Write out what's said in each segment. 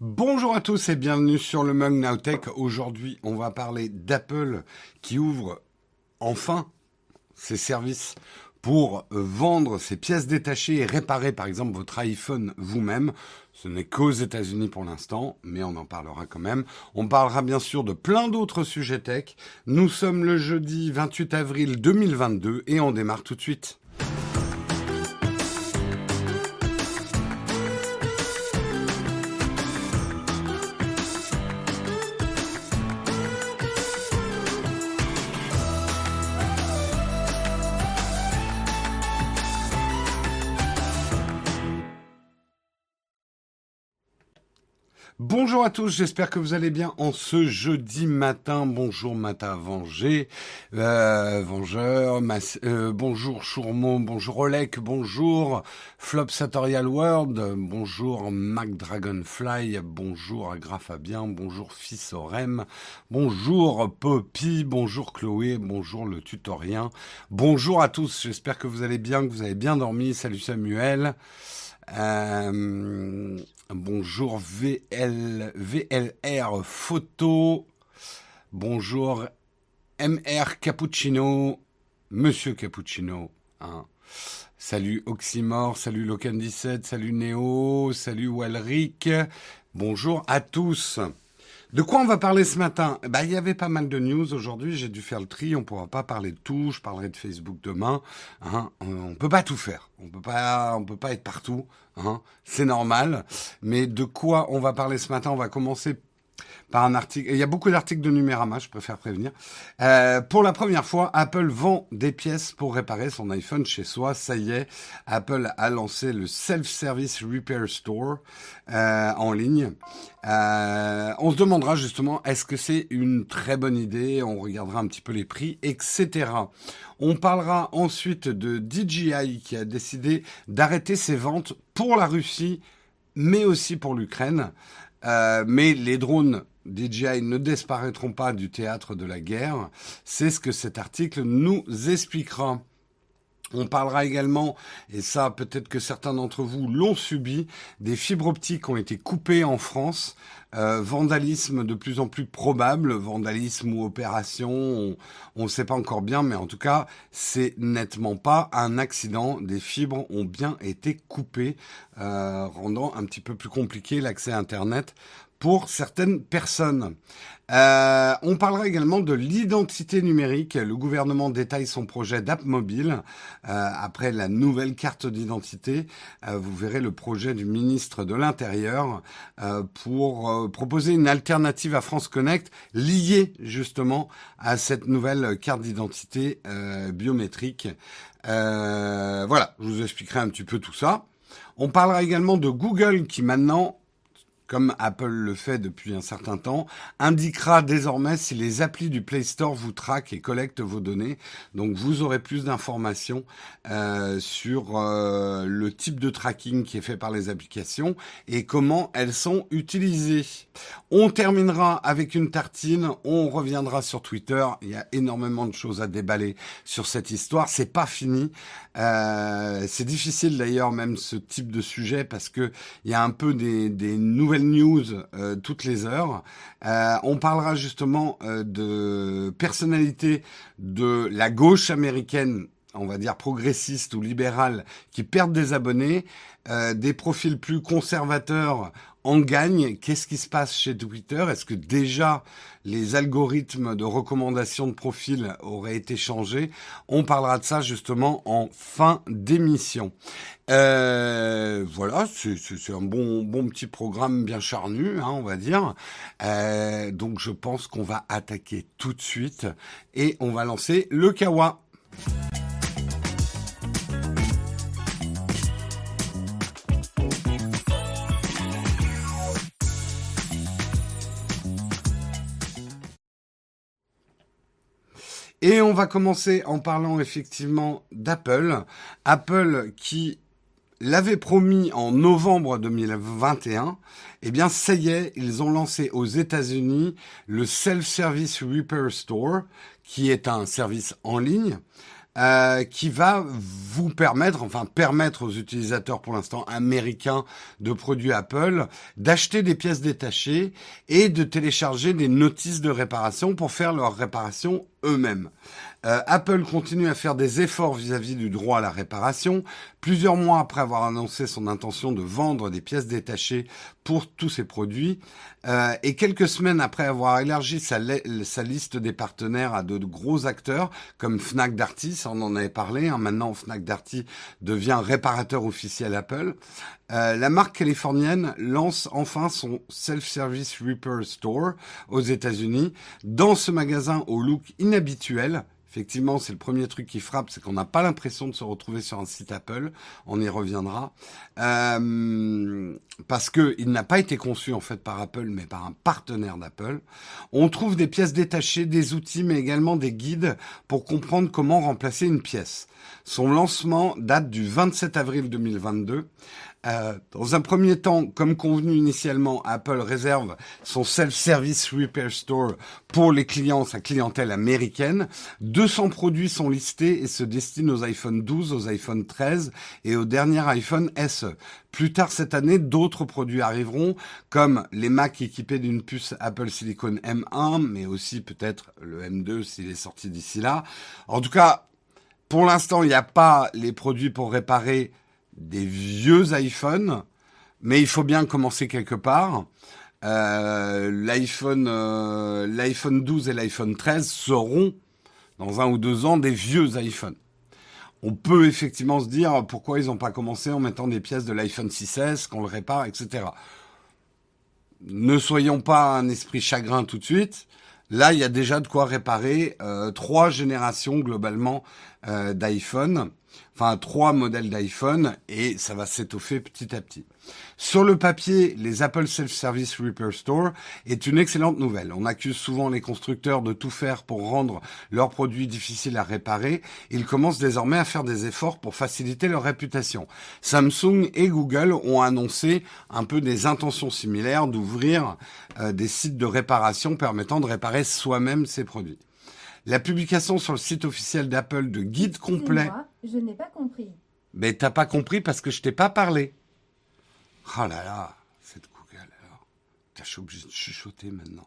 Bonjour à tous et bienvenue sur le Mug Nowtech. Aujourd'hui, on va parler d'Apple qui ouvre enfin ses services pour vendre ses pièces détachées et réparer par exemple votre iPhone vous-même. Ce n'est qu'aux États-Unis pour l'instant, mais on en parlera quand même. On parlera bien sûr de plein d'autres sujets tech. Nous sommes le jeudi 28 avril 2022 et on démarre tout de suite. Bonjour à tous, j'espère que vous allez bien en ce jeudi matin. Bonjour Mata Vengé, euh, Vengeur, euh, bonjour Chourmeau, bonjour Olek, bonjour Flop Satorial World, bonjour Mac Dragonfly, bonjour Agrafabien, bonjour Fils Orem, bonjour Poppy, bonjour Chloé, bonjour le tutorien, bonjour à tous, j'espère que vous allez bien, que vous avez bien dormi. Salut Samuel. Euh, bonjour VL, VLR Photo. Bonjour MR Cappuccino. Monsieur Cappuccino. Hein. Salut Oxymore, salut Locan17, salut Néo, salut Walric. Bonjour à tous. De quoi on va parler ce matin? Bah, Il y avait pas mal de news aujourd'hui, j'ai dû faire le tri, on ne pourra pas parler de tout, je parlerai de Facebook demain. Hein. On ne peut pas tout faire, on peut pas, on peut pas être partout, hein. c'est normal. Mais de quoi on va parler ce matin? On va commencer un article. Il y a beaucoup d'articles de Numérama, je préfère prévenir. Euh, pour la première fois, Apple vend des pièces pour réparer son iPhone chez soi. Ça y est, Apple a lancé le Self-Service Repair Store euh, en ligne. Euh, on se demandera justement, est-ce que c'est une très bonne idée? On regardera un petit peu les prix, etc. On parlera ensuite de DJI qui a décidé d'arrêter ses ventes pour la Russie, mais aussi pour l'Ukraine. Euh, mais les drones DJI ne disparaîtront pas du théâtre de la guerre. C'est ce que cet article nous expliquera. On parlera également, et ça peut-être que certains d'entre vous l'ont subi, des fibres optiques ont été coupées en France. Euh, vandalisme de plus en plus probable, vandalisme ou opération, on ne sait pas encore bien, mais en tout cas, c'est nettement pas un accident. Des fibres ont bien été coupées, euh, rendant un petit peu plus compliqué l'accès à Internet pour certaines personnes. Euh, on parlera également de l'identité numérique. Le gouvernement détaille son projet d'app mobile. Euh, après la nouvelle carte d'identité, euh, vous verrez le projet du ministre de l'Intérieur pour proposer une alternative à France Connect liée justement à cette nouvelle carte d'identité biométrique. voilà, je vous expliquerai un petit peu tout ça. On parlera également de Google qui maintenant comme Apple le fait depuis un certain temps, indiquera désormais si les applis du Play Store vous traquent et collectent vos données. Donc vous aurez plus d'informations euh, sur euh, le type de tracking qui est fait par les applications et comment elles sont utilisées. On terminera avec une tartine, on reviendra sur Twitter. Il y a énormément de choses à déballer sur cette histoire. C'est pas fini. Euh, c'est difficile d'ailleurs même ce type de sujet parce que il y a un peu des, des nouvelles news euh, toutes les heures. Euh, on parlera justement euh, de personnalités de la gauche américaine on va dire progressiste ou libérale qui perdent des abonnés, des profils plus conservateurs en gagne. Qu'est-ce qui se passe chez Twitter? Est-ce que déjà les algorithmes de recommandation de profil auraient été changés On parlera de ça justement en fin d'émission. Euh, voilà, c'est un bon, bon petit programme bien charnu, hein, on va dire. Euh, donc je pense qu'on va attaquer tout de suite et on va lancer le Kawa. Et on va commencer en parlant effectivement d'Apple. Apple qui l'avait promis en novembre 2021, eh bien ça y est, ils ont lancé aux États-Unis le Self-Service Repair Store, qui est un service en ligne euh, qui va vous permettre, enfin permettre aux utilisateurs pour l'instant américains de produits Apple d'acheter des pièces détachées et de télécharger des notices de réparation pour faire leur réparation eux-mêmes. Euh, Apple continue à faire des efforts vis-à-vis du droit à la réparation. Plusieurs mois après avoir annoncé son intention de vendre des pièces détachées pour tous ses produits, euh, et quelques semaines après avoir élargi sa, liste des partenaires à de, gros acteurs comme Fnac Darty, on en avait parlé, hein, maintenant Fnac Darty devient réparateur officiel Apple, euh, la marque californienne lance enfin son self-service repair store aux États-Unis. Dans ce magasin au look inhabituel, Effectivement, c'est le premier truc qui frappe, c'est qu'on n'a pas l'impression de se retrouver sur un site Apple. On y reviendra euh, parce que il n'a pas été conçu en fait par Apple, mais par un partenaire d'Apple. On trouve des pièces détachées, des outils, mais également des guides pour comprendre comment remplacer une pièce. Son lancement date du 27 avril 2022. Euh, dans un premier temps, comme convenu initialement, Apple réserve son self-service repair store pour les clients, sa clientèle américaine. 200 produits sont listés et se destinent aux iPhone 12, aux iPhone 13 et au dernier iPhone SE. Plus tard cette année, d'autres produits arriveront, comme les Mac équipés d'une puce Apple Silicon M1, mais aussi peut-être le M2 s'il est sorti d'ici là. En tout cas, pour l'instant, il n'y a pas les produits pour réparer des vieux iPhones, mais il faut bien commencer quelque part. Euh, L'iPhone, euh, l'iPhone 12 et l'iPhone 13 seront dans un ou deux ans des vieux iPhones. On peut effectivement se dire pourquoi ils n'ont pas commencé en mettant des pièces de l'iPhone 6S, qu'on le répare, etc. Ne soyons pas un esprit chagrin tout de suite. Là, il y a déjà de quoi réparer euh, trois générations globalement euh, d'iPhone enfin trois modèles d'iPhone et ça va s'étoffer petit à petit. Sur le papier, les Apple Self-Service Repair Store est une excellente nouvelle. On accuse souvent les constructeurs de tout faire pour rendre leurs produits difficiles à réparer. Ils commencent désormais à faire des efforts pour faciliter leur réputation. Samsung et Google ont annoncé un peu des intentions similaires d'ouvrir euh, des sites de réparation permettant de réparer soi-même ses produits. La publication sur le site officiel d'Apple de guide complet. Je n'ai pas compris. Mais t'as pas compris parce que je t'ai pas parlé. Oh là là, cette Google alors. T'as obligé de chuchoter maintenant.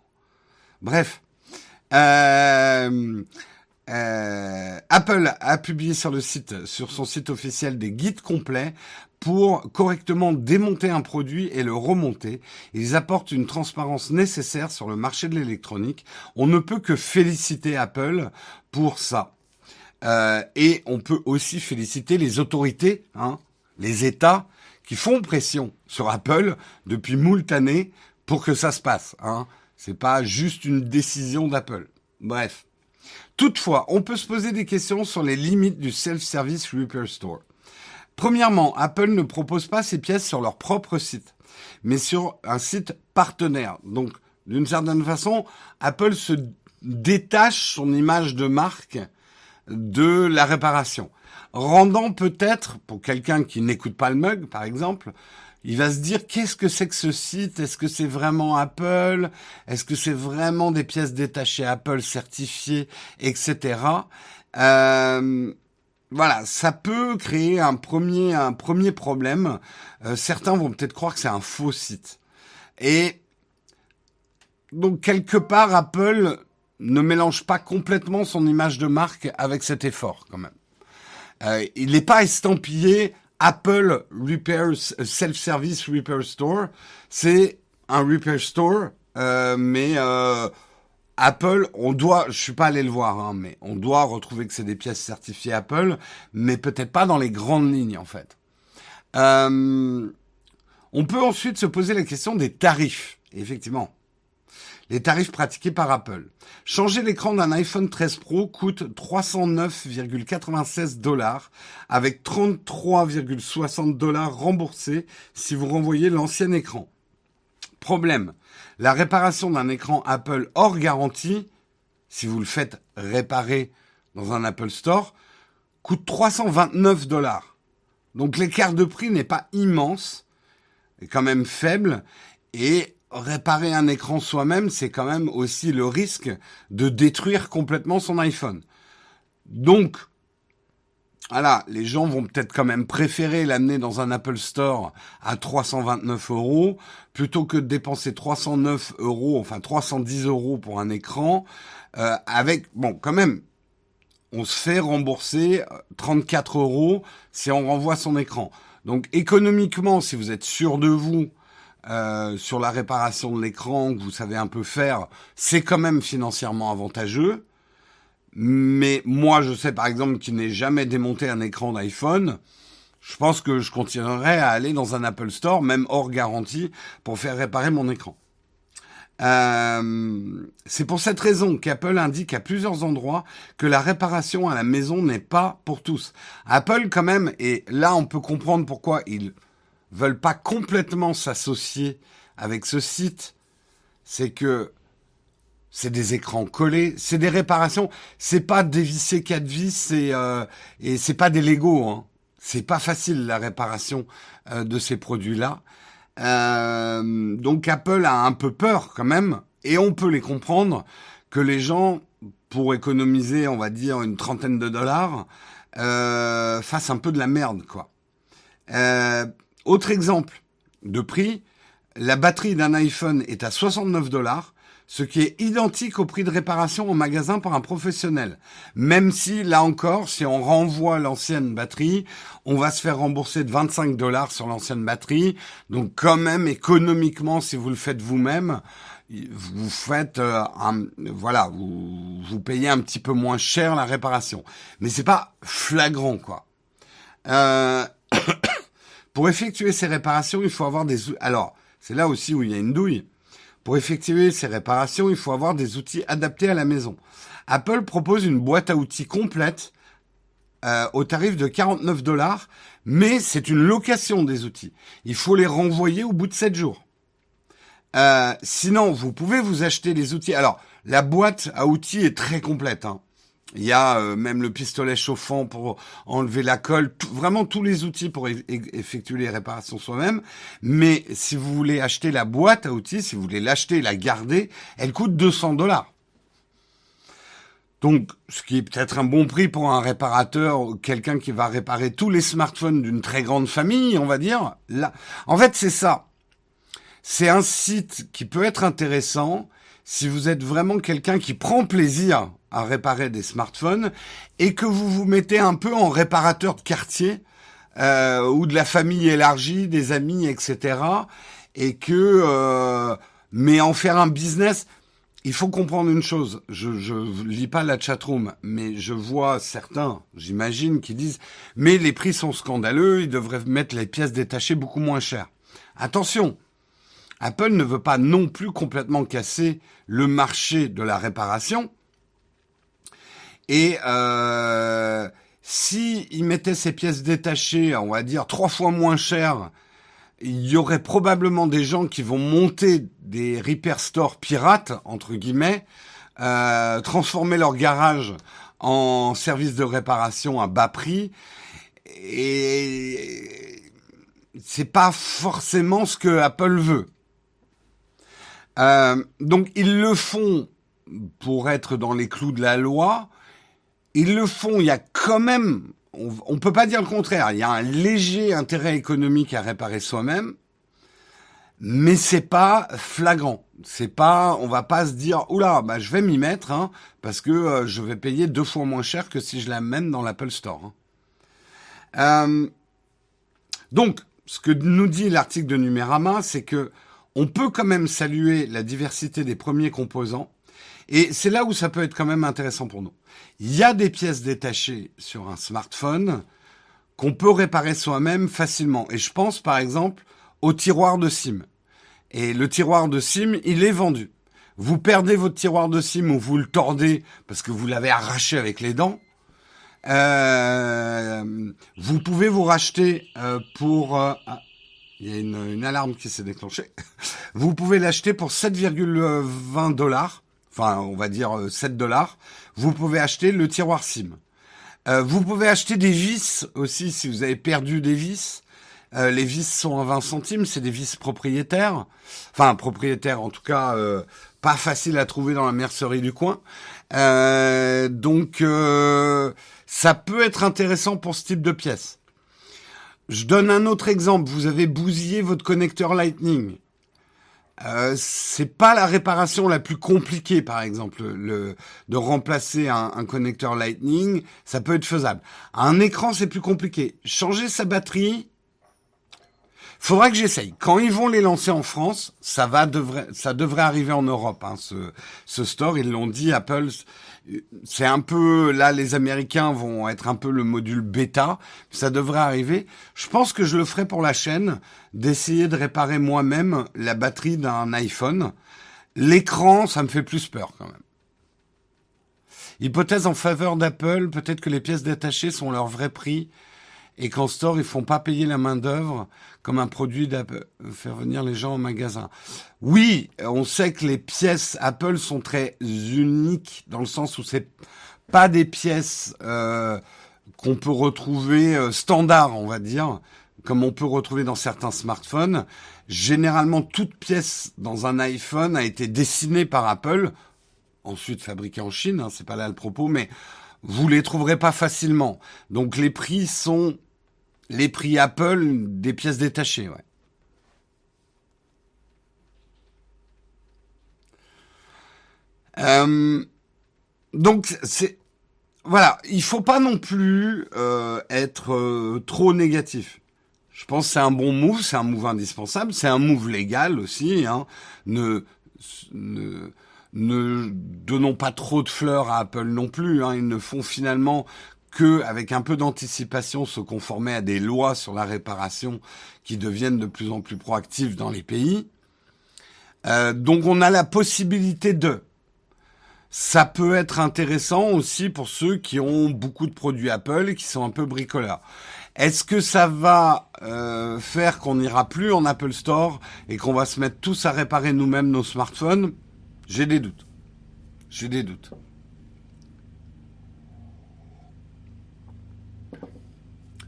Bref. Euh, euh, Apple a publié sur le site, sur son site officiel, des guides complets pour correctement démonter un produit et le remonter. Ils apportent une transparence nécessaire sur le marché de l'électronique. On ne peut que féliciter Apple pour ça. Euh, et on peut aussi féliciter les autorités, hein, les États, qui font pression sur Apple depuis moult années pour que ça se passe. Hein. C'est pas juste une décision d'Apple. Bref. Toutefois, on peut se poser des questions sur les limites du self-service repair store. Premièrement, Apple ne propose pas ses pièces sur leur propre site, mais sur un site partenaire. Donc, d'une certaine façon, Apple se détache son image de marque de la réparation, rendant peut-être, pour quelqu'un qui n'écoute pas le mug, par exemple, il va se dire qu'est-ce que c'est que ce site? Est-ce que c'est vraiment Apple? Est-ce que c'est vraiment des pièces détachées Apple certifiées, etc. voilà, ça peut créer un premier un premier problème. Euh, certains vont peut-être croire que c'est un faux site. Et donc quelque part Apple ne mélange pas complètement son image de marque avec cet effort quand même. Euh, il n'est pas estampillé Apple Repair Self-Service Repair Store. C'est un repair store, euh, mais euh, Apple, on doit, je suis pas allé le voir, hein, mais on doit retrouver que c'est des pièces certifiées Apple, mais peut-être pas dans les grandes lignes en fait. Euh, on peut ensuite se poser la question des tarifs. effectivement, les tarifs pratiqués par Apple. Changer l'écran d'un iPhone 13 Pro coûte 309,96 dollars avec 33,60 dollars remboursés si vous renvoyez l'ancien écran. Problème. La réparation d'un écran Apple hors garantie, si vous le faites réparer dans un Apple Store, coûte 329 dollars. Donc l'écart de prix n'est pas immense, est quand même faible, et réparer un écran soi-même, c'est quand même aussi le risque de détruire complètement son iPhone. Donc, voilà, les gens vont peut-être quand même préférer l'amener dans un Apple Store à 329 euros plutôt que de dépenser 309 euros, enfin 310 euros pour un écran, euh, avec, bon, quand même, on se fait rembourser 34 euros si on renvoie son écran. Donc économiquement, si vous êtes sûr de vous euh, sur la réparation de l'écran, que vous savez un peu faire, c'est quand même financièrement avantageux. Mais moi, je sais par exemple qu'il n'ai jamais démonté un écran d'iPhone. Je pense que je continuerai à aller dans un Apple Store, même hors garantie, pour faire réparer mon écran. Euh, c'est pour cette raison qu'Apple indique à plusieurs endroits que la réparation à la maison n'est pas pour tous. Apple quand même, et là on peut comprendre pourquoi ils veulent pas complètement s'associer avec ce site, c'est que c'est des écrans collés, c'est des réparations, c'est pas dévisser quatre vis et, euh, et c'est pas des Lego. Hein. C'est pas facile la réparation euh, de ces produits-là. Euh, donc Apple a un peu peur quand même, et on peut les comprendre que les gens, pour économiser, on va dire une trentaine de dollars, euh, fassent un peu de la merde, quoi. Autre exemple de prix, la batterie d'un iPhone est à 69 dollars ce qui est identique au prix de réparation en magasin par un professionnel. Même si, là encore, si on renvoie l'ancienne batterie, on va se faire rembourser de 25 dollars sur l'ancienne batterie. Donc quand même, économiquement, si vous le faites vous-même, vous faites euh, voilà, vous, vous payez un petit peu moins cher la réparation. Mais c'est pas flagrant, quoi. Euh, pour effectuer ces réparations, il faut avoir des... Alors, c'est là aussi où il y a une douille pour effectuer ces réparations, il faut avoir des outils adaptés à la maison. Apple propose une boîte à outils complète euh, au tarif de 49 dollars, mais c'est une location des outils. Il faut les renvoyer au bout de 7 jours. Euh, sinon, vous pouvez vous acheter les outils. Alors, la boîte à outils est très complète. Hein. Il y a euh, même le pistolet chauffant pour enlever la colle, vraiment tous les outils pour effectuer les réparations soi-même. Mais si vous voulez acheter la boîte à outils, si vous voulez l'acheter et la garder, elle coûte 200 dollars. Donc, ce qui est peut-être un bon prix pour un réparateur, quelqu'un qui va réparer tous les smartphones d'une très grande famille, on va dire. Là, en fait, c'est ça. C'est un site qui peut être intéressant si vous êtes vraiment quelqu'un qui prend plaisir à réparer des smartphones et que vous vous mettez un peu en réparateur de quartier euh, ou de la famille élargie, des amis, etc. Et que euh, mais en faire un business, il faut comprendre une chose. Je je lis pas la chatroom, mais je vois certains, j'imagine, qui disent mais les prix sont scandaleux, ils devraient mettre les pièces détachées beaucoup moins chères. Attention, Apple ne veut pas non plus complètement casser le marché de la réparation et euh, si il mettait ces pièces détachées, on va dire trois fois moins chères, il y aurait probablement des gens qui vont monter des repair stores pirates entre guillemets, euh, transformer leur garage en service de réparation à bas prix et c'est pas forcément ce que Apple veut. Euh, donc ils le font pour être dans les clous de la loi, ils le font. Il y a quand même, on, ne peut pas dire le contraire. Il y a un léger intérêt économique à réparer soi-même, mais c'est pas flagrant. C'est pas, on va pas se dire, oula, bah je vais m'y mettre, hein, parce que euh, je vais payer deux fois moins cher que si je l'amène dans l'Apple Store. Hein. Euh, donc, ce que nous dit l'article de Numérama, c'est que on peut quand même saluer la diversité des premiers composants et c'est là où ça peut être quand même intéressant pour nous. Il y a des pièces détachées sur un smartphone qu'on peut réparer soi-même facilement. Et je pense par exemple au tiroir de SIM. Et le tiroir de SIM, il est vendu. Vous perdez votre tiroir de SIM ou vous le tordez parce que vous l'avez arraché avec les dents. Euh, vous pouvez vous racheter euh, pour... Euh, ah, il y a une, une alarme qui s'est déclenchée. Vous pouvez l'acheter pour 7,20 dollars enfin on va dire 7 euh, dollars, vous pouvez acheter le tiroir SIM. Euh, vous pouvez acheter des vis aussi si vous avez perdu des vis. Euh, les vis sont à 20 centimes, c'est des vis propriétaires. Enfin, propriétaires en tout cas, pas facile à trouver dans la mercerie du coin. Donc, ça peut être intéressant pour ce type de pièce. Je donne un autre exemple. Vous avez bousillé votre connecteur Lightning. Euh, c'est pas la réparation la plus compliquée, par exemple, le, de remplacer un, un, connecteur Lightning, ça peut être faisable. Un écran, c'est plus compliqué. Changer sa batterie, faudra que j'essaye. Quand ils vont les lancer en France, ça va devrait, ça devrait arriver en Europe. Hein, ce, ce store, ils l'ont dit, Apple c'est un peu là les Américains vont être un peu le module bêta, ça devrait arriver. Je pense que je le ferai pour la chaîne d'essayer de réparer moi-même la batterie d'un iPhone. L'écran, ça me fait plus peur quand même. Hypothèse en faveur d'Apple, peut-être que les pièces détachées sont leur vrai prix et qu'en store, ils font pas payer la main-d'œuvre comme un produit d'Apple, faire venir les gens au magasin. Oui, on sait que les pièces Apple sont très uniques dans le sens où c'est pas des pièces euh, qu'on peut retrouver euh, standard, on va dire, comme on peut retrouver dans certains smartphones. Généralement, toute pièce dans un iPhone a été dessinée par Apple, ensuite fabriquée en Chine, hein, c'est pas là le propos, mais vous les trouverez pas facilement. Donc les prix sont les prix Apple des pièces détachées. Euh, donc c'est voilà, il faut pas non plus euh, être euh, trop négatif. Je pense que c'est un bon move, c'est un move indispensable, c'est un move légal aussi. Hein. Ne ne donnons pas trop de fleurs à Apple non plus. Hein. Ils ne font finalement que, avec un peu d'anticipation, se conformer à des lois sur la réparation qui deviennent de plus en plus proactives dans les pays. Euh, donc on a la possibilité de. Ça peut être intéressant aussi pour ceux qui ont beaucoup de produits Apple et qui sont un peu bricoleurs. Est-ce que ça va euh, faire qu'on n'ira plus en Apple Store et qu'on va se mettre tous à réparer nous-mêmes nos smartphones? J'ai des doutes. J'ai des doutes.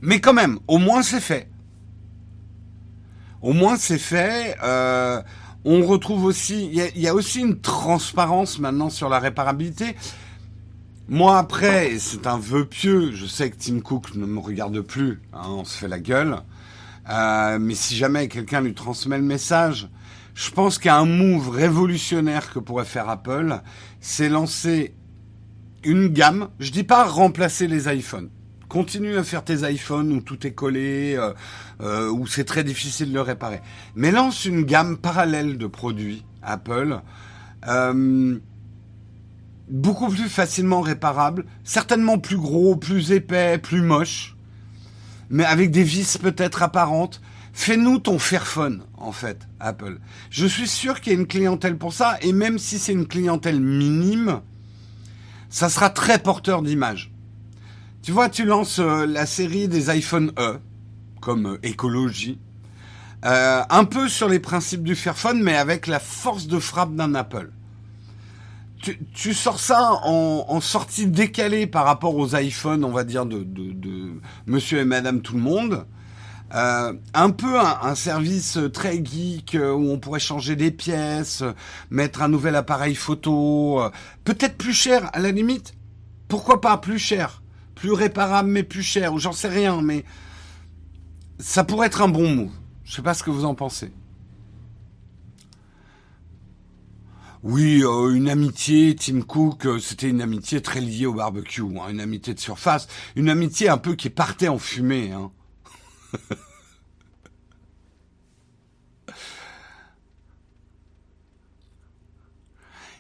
Mais quand même, au moins c'est fait. Au moins c'est fait. Euh, on retrouve aussi, il y, a, aussi une transparence maintenant sur la réparabilité. Moi après, c'est un vœu pieux. Je sais que Tim Cook ne me regarde plus. Hein, on se fait la gueule. Euh, mais si jamais quelqu'un lui transmet le message, je pense qu'un move révolutionnaire que pourrait faire Apple, c'est lancer une gamme. Je dis pas remplacer les iPhones. Continue à faire tes iPhones où tout est collé, euh, euh, où c'est très difficile de le réparer. Mais lance une gamme parallèle de produits Apple, euh, beaucoup plus facilement réparables, certainement plus gros, plus épais, plus moches, mais avec des vis peut-être apparentes. Fais-nous ton Fairphone, en fait, Apple. Je suis sûr qu'il y a une clientèle pour ça, et même si c'est une clientèle minime, ça sera très porteur d'image. Tu vois, tu lances euh, la série des iPhone E, comme euh, écologie, euh, un peu sur les principes du Fairphone, mais avec la force de frappe d'un Apple. Tu, sors ça en, sortie décalée par rapport aux iPhones, on va dire, de monsieur et madame tout le monde. Euh, un peu un, service très geek euh, où on pourrait changer des pièces, mettre un nouvel appareil photo, euh, peut-être plus cher à la limite. Pourquoi pas plus cher, plus réparable mais plus cher, ou j'en sais rien, mais ça pourrait être un bon mot. Je sais pas ce que vous en pensez. Oui, une amitié, Tim Cook, c'était une amitié très liée au barbecue, hein, une amitié de surface, une amitié un peu qui partait en fumée. Hein.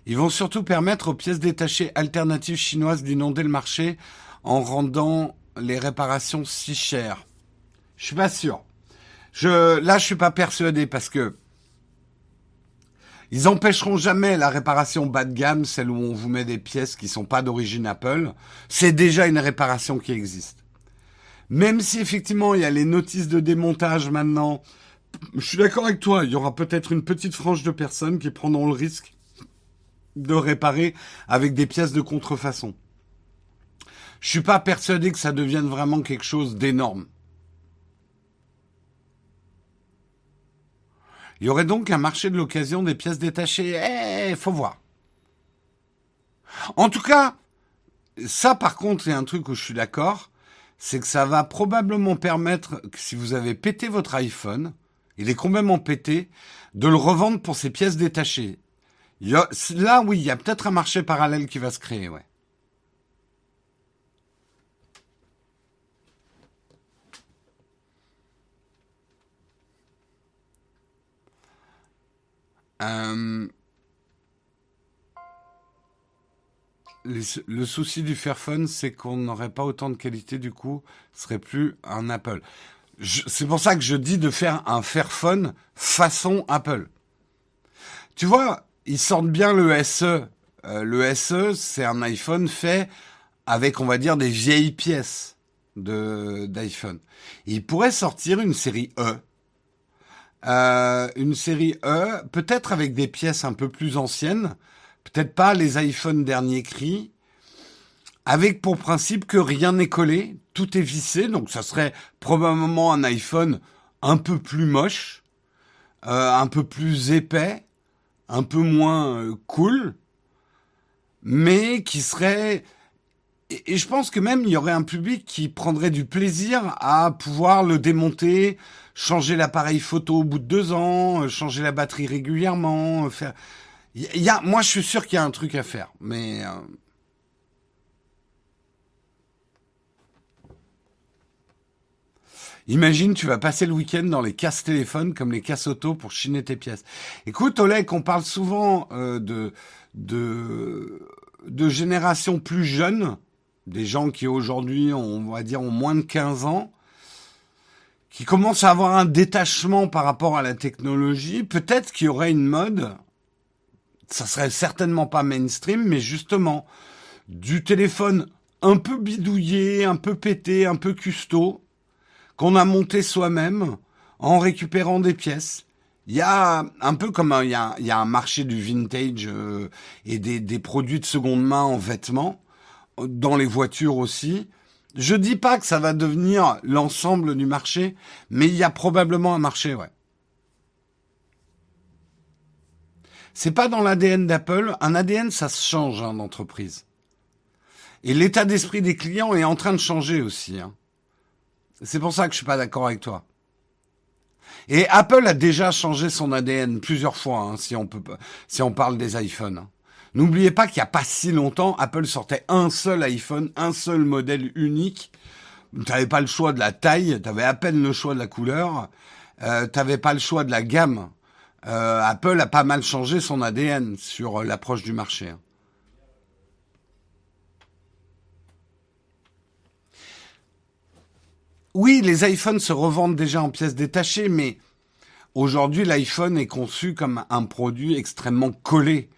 Ils vont surtout permettre aux pièces détachées alternatives chinoises d'inonder le marché en rendant les réparations si chères. Je suis pas sûr. Je, là, je suis pas persuadé parce que ils empêcheront jamais la réparation bas de gamme, celle où on vous met des pièces qui sont pas d'origine Apple. C'est déjà une réparation qui existe. Même si effectivement il y a les notices de démontage maintenant, je suis d'accord avec toi, il y aura peut-être une petite frange de personnes qui prendront le risque de réparer avec des pièces de contrefaçon. Je suis pas persuadé que ça devienne vraiment quelque chose d'énorme. Il y aurait donc un marché de l'occasion des pièces détachées. Eh, faut voir. En tout cas, ça par contre, c'est un truc où je suis d'accord, c'est que ça va probablement permettre, que si vous avez pété votre iPhone, il est complètement pété, de le revendre pour ses pièces détachées. là, oui, il y a peut-être un marché parallèle qui va se créer, ouais. Euh, le souci du Fairphone, c'est qu'on n'aurait pas autant de qualité, du coup, ce serait plus un Apple. C'est pour ça que je dis de faire un Fairphone façon Apple. Tu vois, ils sortent bien le SE. Euh, le SE, c'est un iPhone fait avec, on va dire, des vieilles pièces de d'iPhone. Ils pourraient sortir une série E euh, une série E, peut-être avec des pièces un peu plus anciennes, peut-être pas les iPhones dernier cri, avec pour principe que rien n'est collé, tout est vissé, donc ça serait probablement un iPhone un peu plus moche, euh, un peu plus épais, un peu moins euh, cool, mais qui serait et, je pense que même il y aurait un public qui prendrait du plaisir à pouvoir le démonter, changer l'appareil photo au bout de deux ans, euh, changer la batterie régulièrement, faire. Il y a, moi, je suis sûr qu'il y a un truc à faire, mais. Euh, Imagine, tu vas passer le week-end dans les casse téléphones comme les casse auto pour chiner tes pièces. Écoute, Oleg, on parle souvent de, de, de générations plus jeunes des gens qui aujourd'hui, on va dire, ont moins de 15 ans, qui commencent à avoir un détachement par rapport à la technologie, peut-être qu'il y aurait une mode, ça serait certainement pas mainstream, mais justement, du téléphone un peu bidouillé, un peu pété, un peu custo, qu'on a monté soi-même en récupérant des pièces. Il y a un peu comme un, il, un marché du vintage euh, et des, des produits de seconde main en vêtements dans les voitures aussi. Je dis pas que ça va devenir l'ensemble du marché, mais il y a probablement un marché, ouais. C'est pas dans l'ADN d'Apple. Un ADN, ça se change hein, d'entreprise. Et l'état d'esprit des clients est en train de changer aussi. Hein. C'est pour ça que je suis pas d'accord avec toi. Et Apple a déjà changé son ADN plusieurs fois, hein, si on peut, si on parle des iPhones. N'oubliez pas qu'il n'y a pas si longtemps, Apple sortait un seul iPhone, un seul modèle unique. Tu n'avais pas le choix de la taille, tu avais à peine le choix de la couleur, euh, tu pas le choix de la gamme. Euh, Apple a pas mal changé son ADN sur euh, l'approche du marché. Hein. Oui, les iPhones se revendent déjà en pièces détachées, mais aujourd'hui l'iPhone est conçu comme un produit extrêmement collé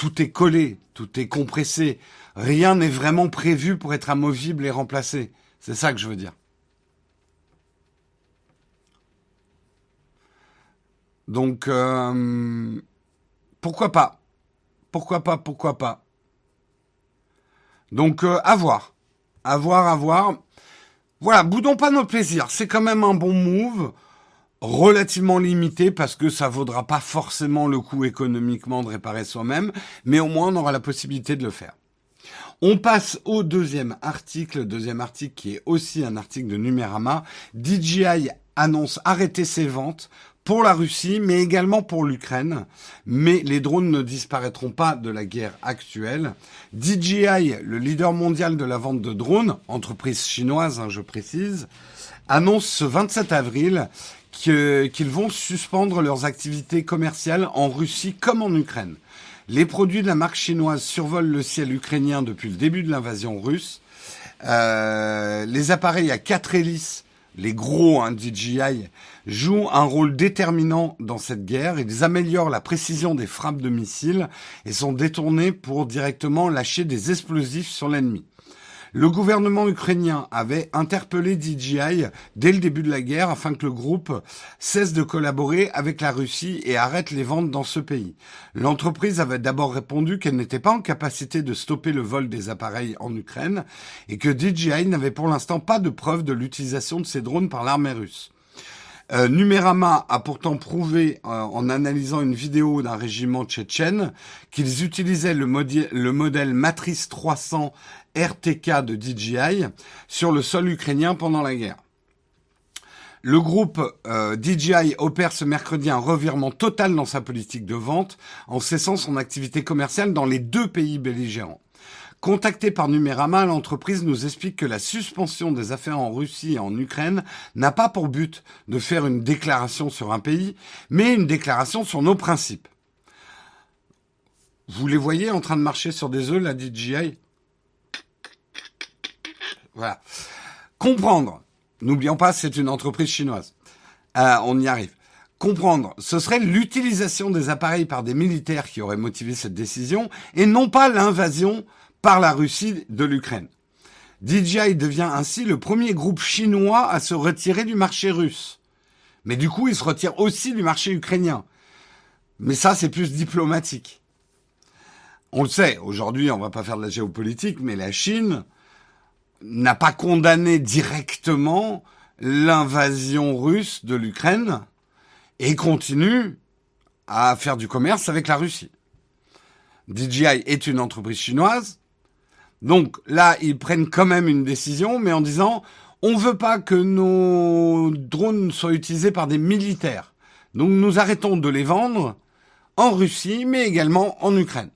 tout est collé, tout est compressé. Rien n'est vraiment prévu pour être amovible et remplacé. C'est ça que je veux dire. Donc, euh, pourquoi pas? Pourquoi pas Pourquoi pas? Donc, euh, à voir. À voir, à voir. Voilà, boudons pas nos plaisirs. C'est quand même un bon move relativement limité parce que ça vaudra pas forcément le coût économiquement de réparer soi-même, mais au moins on aura la possibilité de le faire. On passe au deuxième article, deuxième article qui est aussi un article de Numérama. DJI annonce arrêter ses ventes pour la Russie, mais également pour l'Ukraine. Mais les drones ne disparaîtront pas de la guerre actuelle. DJI, le leader mondial de la vente de drones, entreprise chinoise, hein, je précise, annonce ce 27 avril qu'ils vont suspendre leurs activités commerciales en Russie comme en Ukraine. Les produits de la marque chinoise survolent le ciel ukrainien depuis le début de l'invasion russe. Euh, les appareils à quatre hélices, les gros hein, DJI, jouent un rôle déterminant dans cette guerre. Ils améliorent la précision des frappes de missiles et sont détournés pour directement lâcher des explosifs sur l'ennemi. Le gouvernement ukrainien avait interpellé DJI dès le début de la guerre afin que le groupe cesse de collaborer avec la Russie et arrête les ventes dans ce pays. L'entreprise avait d'abord répondu qu'elle n'était pas en capacité de stopper le vol des appareils en Ukraine et que DJI n'avait pour l'instant pas de preuve de l'utilisation de ces drones par l'armée russe. Euh, a pourtant prouvé, euh, en analysant une vidéo d'un régiment tchétchène, qu'ils utilisaient le, le modèle Matrice 300 RTK de DJI sur le sol ukrainien pendant la guerre. Le groupe euh, DJI opère ce mercredi un revirement total dans sa politique de vente en cessant son activité commerciale dans les deux pays belligérants. Contacté par Numérama, l'entreprise nous explique que la suspension des affaires en Russie et en Ukraine n'a pas pour but de faire une déclaration sur un pays, mais une déclaration sur nos principes. Vous les voyez en train de marcher sur des œufs, la DJI Voilà. Comprendre. N'oublions pas, c'est une entreprise chinoise. Euh, on y arrive. Comprendre, ce serait l'utilisation des appareils par des militaires qui auraient motivé cette décision, et non pas l'invasion par la Russie de l'Ukraine. DJI devient ainsi le premier groupe chinois à se retirer du marché russe. Mais du coup, il se retire aussi du marché ukrainien. Mais ça, c'est plus diplomatique. On le sait, aujourd'hui, on va pas faire de la géopolitique, mais la Chine n'a pas condamné directement l'invasion russe de l'Ukraine et continue à faire du commerce avec la Russie. DJI est une entreprise chinoise, donc là, ils prennent quand même une décision, mais en disant, on veut pas que nos drones soient utilisés par des militaires. Donc nous arrêtons de les vendre en Russie, mais également en Ukraine.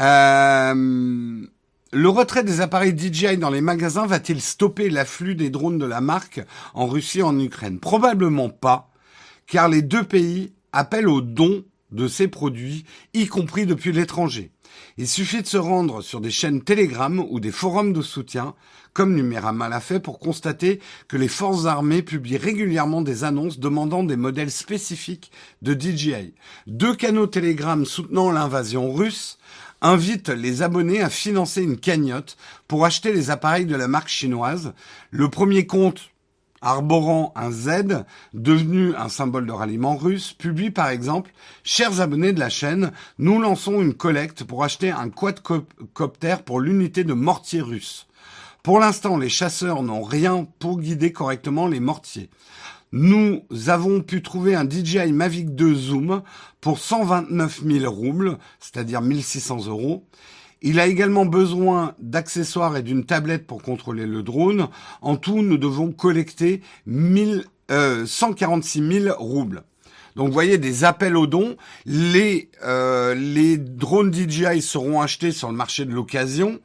Euh, le retrait des appareils DJI dans les magasins va-t-il stopper l'afflux des drones de la marque en Russie et en Ukraine? Probablement pas, car les deux pays appellent aux dons de ces produits, y compris depuis l'étranger. Il suffit de se rendre sur des chaînes Telegram ou des forums de soutien, comme Numérama l'a fait, pour constater que les forces armées publient régulièrement des annonces demandant des modèles spécifiques de DJI. Deux canaux Telegram soutenant l'invasion russe invitent les abonnés à financer une cagnotte pour acheter les appareils de la marque chinoise. Le premier compte arborant un Z, devenu un symbole de ralliement russe, publie par exemple Chers abonnés de la chaîne, nous lançons une collecte pour acheter un quadcopter pour l'unité de mortier russe. Pour l'instant, les chasseurs n'ont rien pour guider correctement les mortiers. Nous avons pu trouver un DJI Mavic 2 Zoom pour 129 000 roubles, c'est-à-dire 1600 euros. Il a également besoin d'accessoires et d'une tablette pour contrôler le drone. En tout, nous devons collecter 1000, 146 000 roubles. Donc vous voyez des appels aux dons. Les, euh, drones DJI seront achetés sur le marché de l'occasion.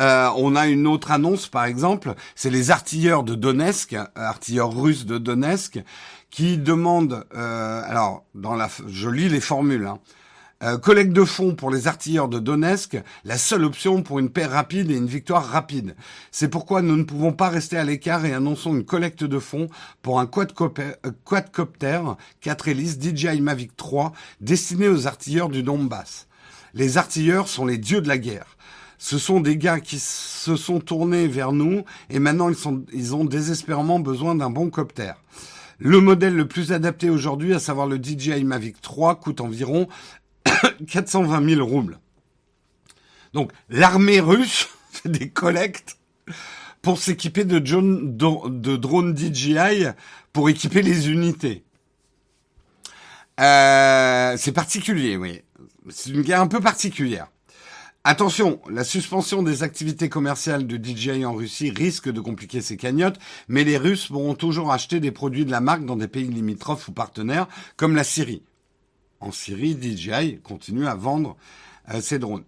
Euh, on a une autre annonce, par exemple, c'est les artilleurs de Donetsk, artilleurs russes de Donetsk, qui demandent, euh, alors dans la, je lis les formules, hein, euh, collecte de fonds pour les artilleurs de Donetsk, la seule option pour une paix rapide et une victoire rapide. C'est pourquoi nous ne pouvons pas rester à l'écart et annonçons une collecte de fonds pour un quadcopter, euh, quadcopter 4 hélices DJI Mavic 3 destiné aux artilleurs du Donbass. Les artilleurs sont les dieux de la guerre. Ce sont des gars qui se sont tournés vers nous et maintenant ils, sont, ils ont désespérément besoin d'un bon copter. Le modèle le plus adapté aujourd'hui, à savoir le DJI Mavic 3, coûte environ 420 000 roubles. Donc l'armée russe fait des collectes pour s'équiper de, drones DJI pour équiper les unités. Euh, c'est particulier, oui. C'est une guerre un peu particulière. Attention, la suspension des activités commerciales de DJI en Russie risque de compliquer ces cagnottes, mais les Russes pourront toujours acheter des produits de la marque dans des pays limitrophes ou partenaires, comme la Syrie en Syrie, DJI continue à vendre euh, ses drones.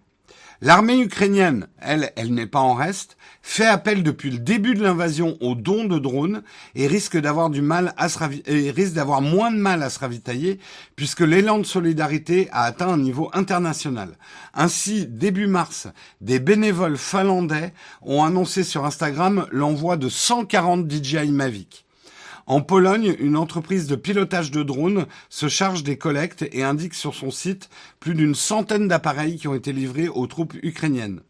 L'armée ukrainienne, elle, elle n'est pas en reste, fait appel depuis le début de l'invasion aux dons de drones et risque d'avoir du mal à se moins de mal à se ravitailler puisque l'élan de solidarité a atteint un niveau international. Ainsi, début mars, des bénévoles finlandais ont annoncé sur Instagram l'envoi de 140 DJI Mavic. En Pologne, une entreprise de pilotage de drones se charge des collectes et indique sur son site plus d'une centaine d'appareils qui ont été livrés aux troupes ukrainiennes.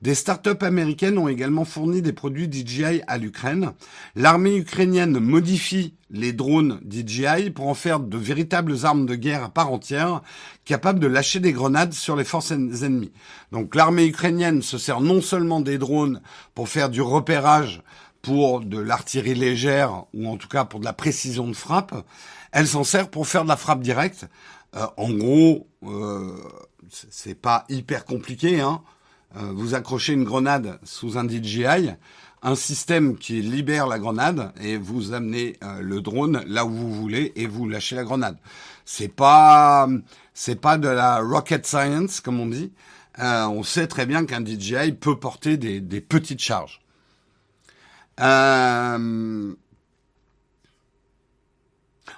Des startups américaines ont également fourni des produits DJI à l'Ukraine. L'armée ukrainienne modifie les drones DJI pour en faire de véritables armes de guerre à part entière, capables de lâcher des grenades sur les forces ennemies. Donc l'armée ukrainienne se sert non seulement des drones pour faire du repérage pour de l'artillerie légère ou en tout cas pour de la précision de frappe. Elle s'en sert pour faire de la frappe directe. Euh, en gros, euh, c'est pas hyper compliqué. Hein. Euh, vous accrochez une grenade sous un DJI, un système qui libère la grenade et vous amenez euh, le drone là où vous voulez et vous lâchez la grenade. C'est pas c'est pas de la rocket science comme on dit. Euh, on sait très bien qu'un DJI peut porter des, des petites charges. Euh,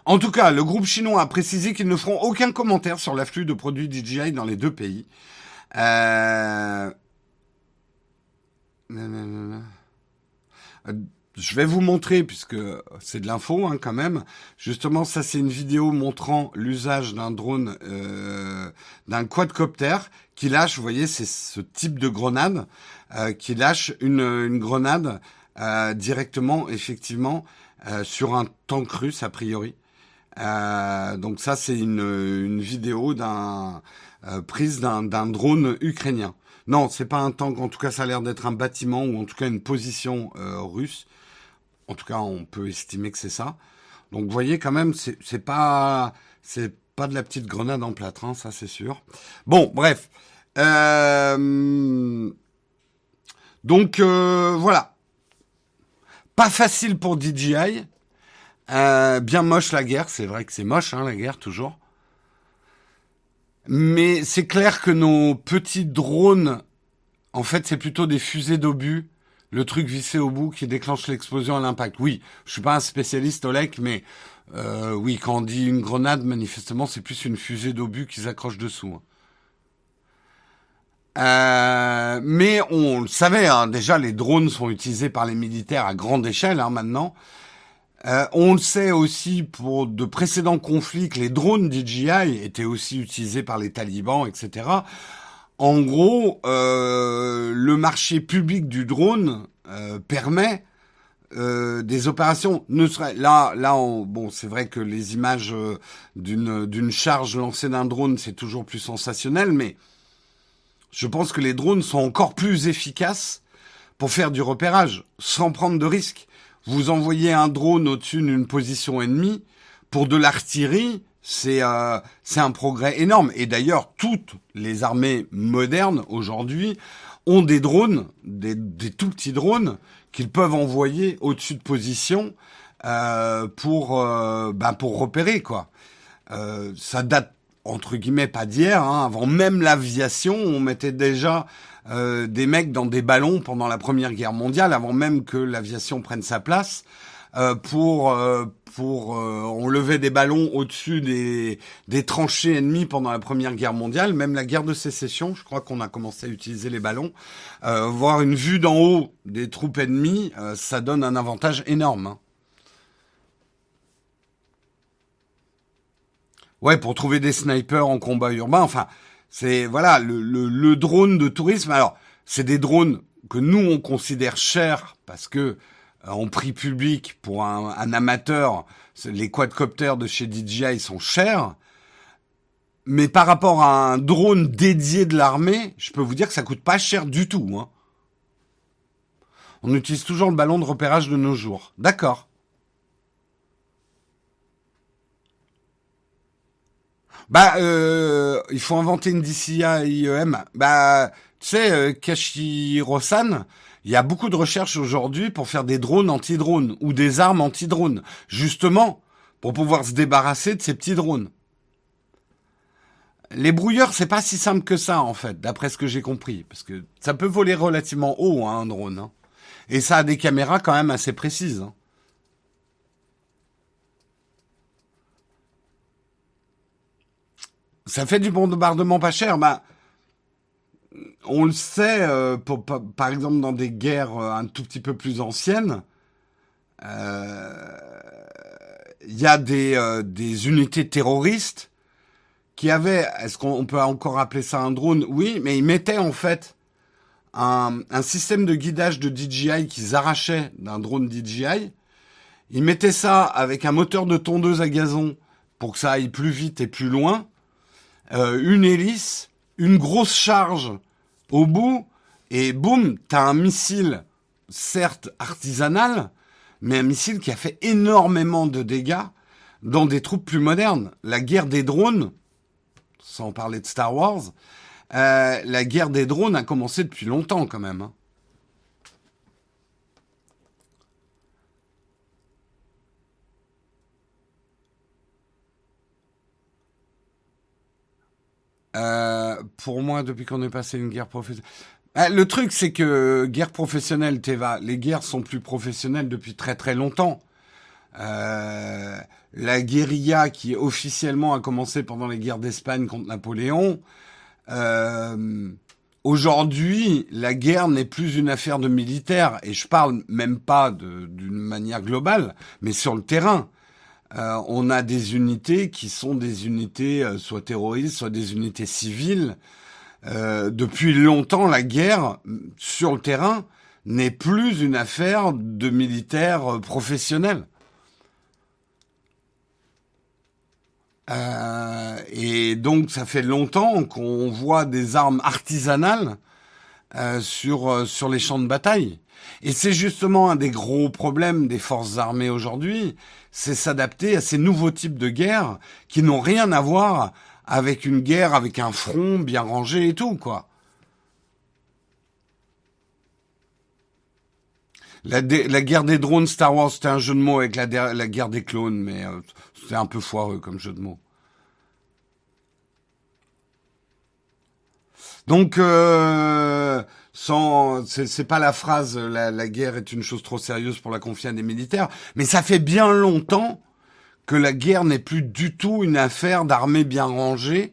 en tout cas, le groupe chinois a précisé qu'ils ne feront aucun commentaire sur l'afflux de produits DJI dans les deux pays. Euh... Je vais vous montrer, puisque c'est de l'info hein, quand même. Justement, ça c'est une vidéo montrant l'usage d'un drone, euh, d'un quadcopter qui lâche, vous voyez, c'est ce type de grenade euh, qui lâche une grenade euh, directement, effectivement, euh, sur un tank russe a priori. Euh, donc ça, c'est une, une vidéo d'un euh, prise d'un drone ukrainien. Non, c'est pas un tank. En tout cas, ça a l'air d'être un bâtiment ou en tout cas une position euh, russe. En tout cas, on peut estimer que c'est ça. Donc, vous voyez quand même, c'est pas c'est pas de la petite grenade en plâtre, hein, ça c'est sûr. Bon, bref. Euh, donc euh, voilà. Pas facile pour DJI. Euh, bien moche la guerre, c'est vrai que c'est moche hein, la guerre toujours. Mais c'est clair que nos petits drones, en fait, c'est plutôt des fusées d'obus, le truc vissé au bout qui déclenche l'explosion à l'impact. Oui, je suis pas un spécialiste Olek, mais euh, oui, quand on dit une grenade, manifestement, c'est plus une fusée d'obus qu'ils accrochent dessous. Hein. Euh, mais on le savait, hein, déjà les drones sont utilisés par les militaires à grande échelle hein, maintenant. Euh, on le sait aussi pour de précédents conflits que les drones DJI étaient aussi utilisés par les talibans, etc. En gros, euh, le marché public du drone euh, permet euh, des opérations. Ne serait là, là, on, bon, c'est vrai que les images euh, d'une d'une charge lancée d'un drone, c'est toujours plus sensationnel, mais je pense que les drones sont encore plus efficaces pour faire du repérage sans prendre de risques vous envoyez un drone au-dessus d'une position ennemie, pour de l'artillerie, c'est euh, un progrès énorme. Et d'ailleurs, toutes les armées modernes aujourd'hui ont des drones, des, des tout petits drones qu'ils peuvent envoyer au-dessus de positions euh, pour euh, ben pour repérer quoi. Euh, ça date entre guillemets pas d'hier. Hein. Avant même l'aviation, on mettait déjà euh, des mecs dans des ballons pendant la Première Guerre mondiale, avant même que l'aviation prenne sa place, euh, pour euh, pour on levait des ballons au-dessus des des tranchées ennemies pendant la Première Guerre mondiale, même la guerre de sécession, je crois qu'on a commencé à utiliser les ballons. Voir une vue d'en haut des troupes ennemies, ça donne un avantage énorme. Hein. Ouais, pour trouver des snipers en combat urbain. Enfin, c'est voilà le, drone de tourisme. Alors, c'est des drones que nous on considère chers parce que euh, en prix public pour un, amateur, les quadcopters de chez DJI sont chers. Mais par rapport à un drone dédié de l'armée, je peux vous dire que ça coûte pas cher du tout. Hein. On utilise toujours le ballon de repérage de nos jours. D'accord. Bah, euh, il faut inventer une DCA IEM. Bah, tu sais, euh, Kashirosan, il y a beaucoup de recherches aujourd'hui pour faire des drones anti-drones ou des armes anti-drones, justement pour pouvoir se débarrasser de ces petits drones. Les brouilleurs, c'est pas si simple que ça en fait, d'après ce que j'ai compris, parce que ça peut voler relativement haut hein, un drone, hein. et ça a des caméras quand même assez précises. Hein. Ça fait du bombardement pas cher. Bah, on le sait, euh, par exemple dans des guerres euh, un tout petit peu plus anciennes, il euh, y a des, euh, des unités terroristes qui avaient, est-ce qu'on peut encore appeler ça un drone? Oui, mais ils mettaient en fait un, un système de guidage de DJI qu'ils arrachaient d'un drone DJI. Ils mettaient ça avec un moteur de tondeuse à gazon pour que ça aille plus vite et plus loin euh, une hélice, une grosse charge au bout, et boum, t'as un missile certes artisanal, mais un missile qui a fait énormément de dégâts dans des troupes plus modernes. La guerre des drones, sans parler de Star Wars, euh, la guerre des drones a commencé depuis longtemps quand même. Hein. Euh, pour moi, depuis qu'on est passé une guerre professionnelle. Euh, le truc, c'est que guerre professionnelle, Teva, les guerres sont plus professionnelles depuis très très longtemps. Euh, la guérilla qui officiellement a commencé pendant les guerres d'Espagne contre Napoléon. Euh, Aujourd'hui, la guerre n'est plus une affaire de militaires, et je parle même pas d'une manière globale, mais sur le terrain. Euh, on a des unités qui sont des unités euh, soit terroristes, soit des unités civiles. Euh, depuis longtemps, la guerre sur le terrain n'est plus une affaire de militaires professionnels. et donc, ça fait longtemps qu'on voit des armes artisanales sur sur les champs de bataille. Et c'est justement un des gros problèmes des forces armées aujourd'hui, c'est s'adapter à ces nouveaux types de guerres qui n'ont rien à voir avec une guerre avec un front bien rangé et tout, quoi. La, guerre des drones Star Wars, c'était un jeu de mots avec la, guerre des clones, mais euh, c'était un peu foireux comme jeu de mots. Donc, euh, sans, c'est pas la phrase la, guerre est une chose trop sérieuse pour la confier à des militaires, mais ça fait bien longtemps que la guerre n'est plus du tout une affaire d'armées bien rangées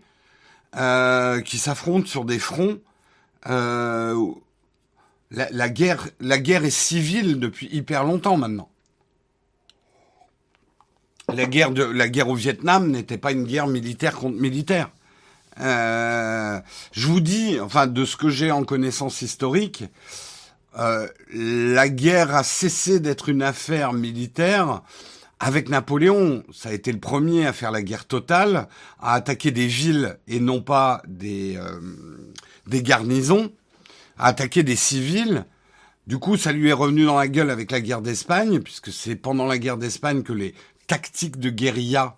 euh, qui s'affrontent sur des fronts. Euh, la, guerre, la guerre est civile depuis hyper longtemps maintenant. La guerre de la guerre au Vietnam n'était pas une guerre militaire contre militaire. Euh, je vous dis, enfin, de ce que j'ai en connaissance historique, euh, la guerre a cessé d'être une affaire militaire avec Napoléon. Ça a été le premier à faire la guerre totale, à attaquer des villes et non pas des, euh, des garnisons, à attaquer des civils. Du coup, ça lui est revenu dans la gueule avec la guerre d'Espagne, puisque c'est pendant la guerre d'Espagne que les tactiques de guérilla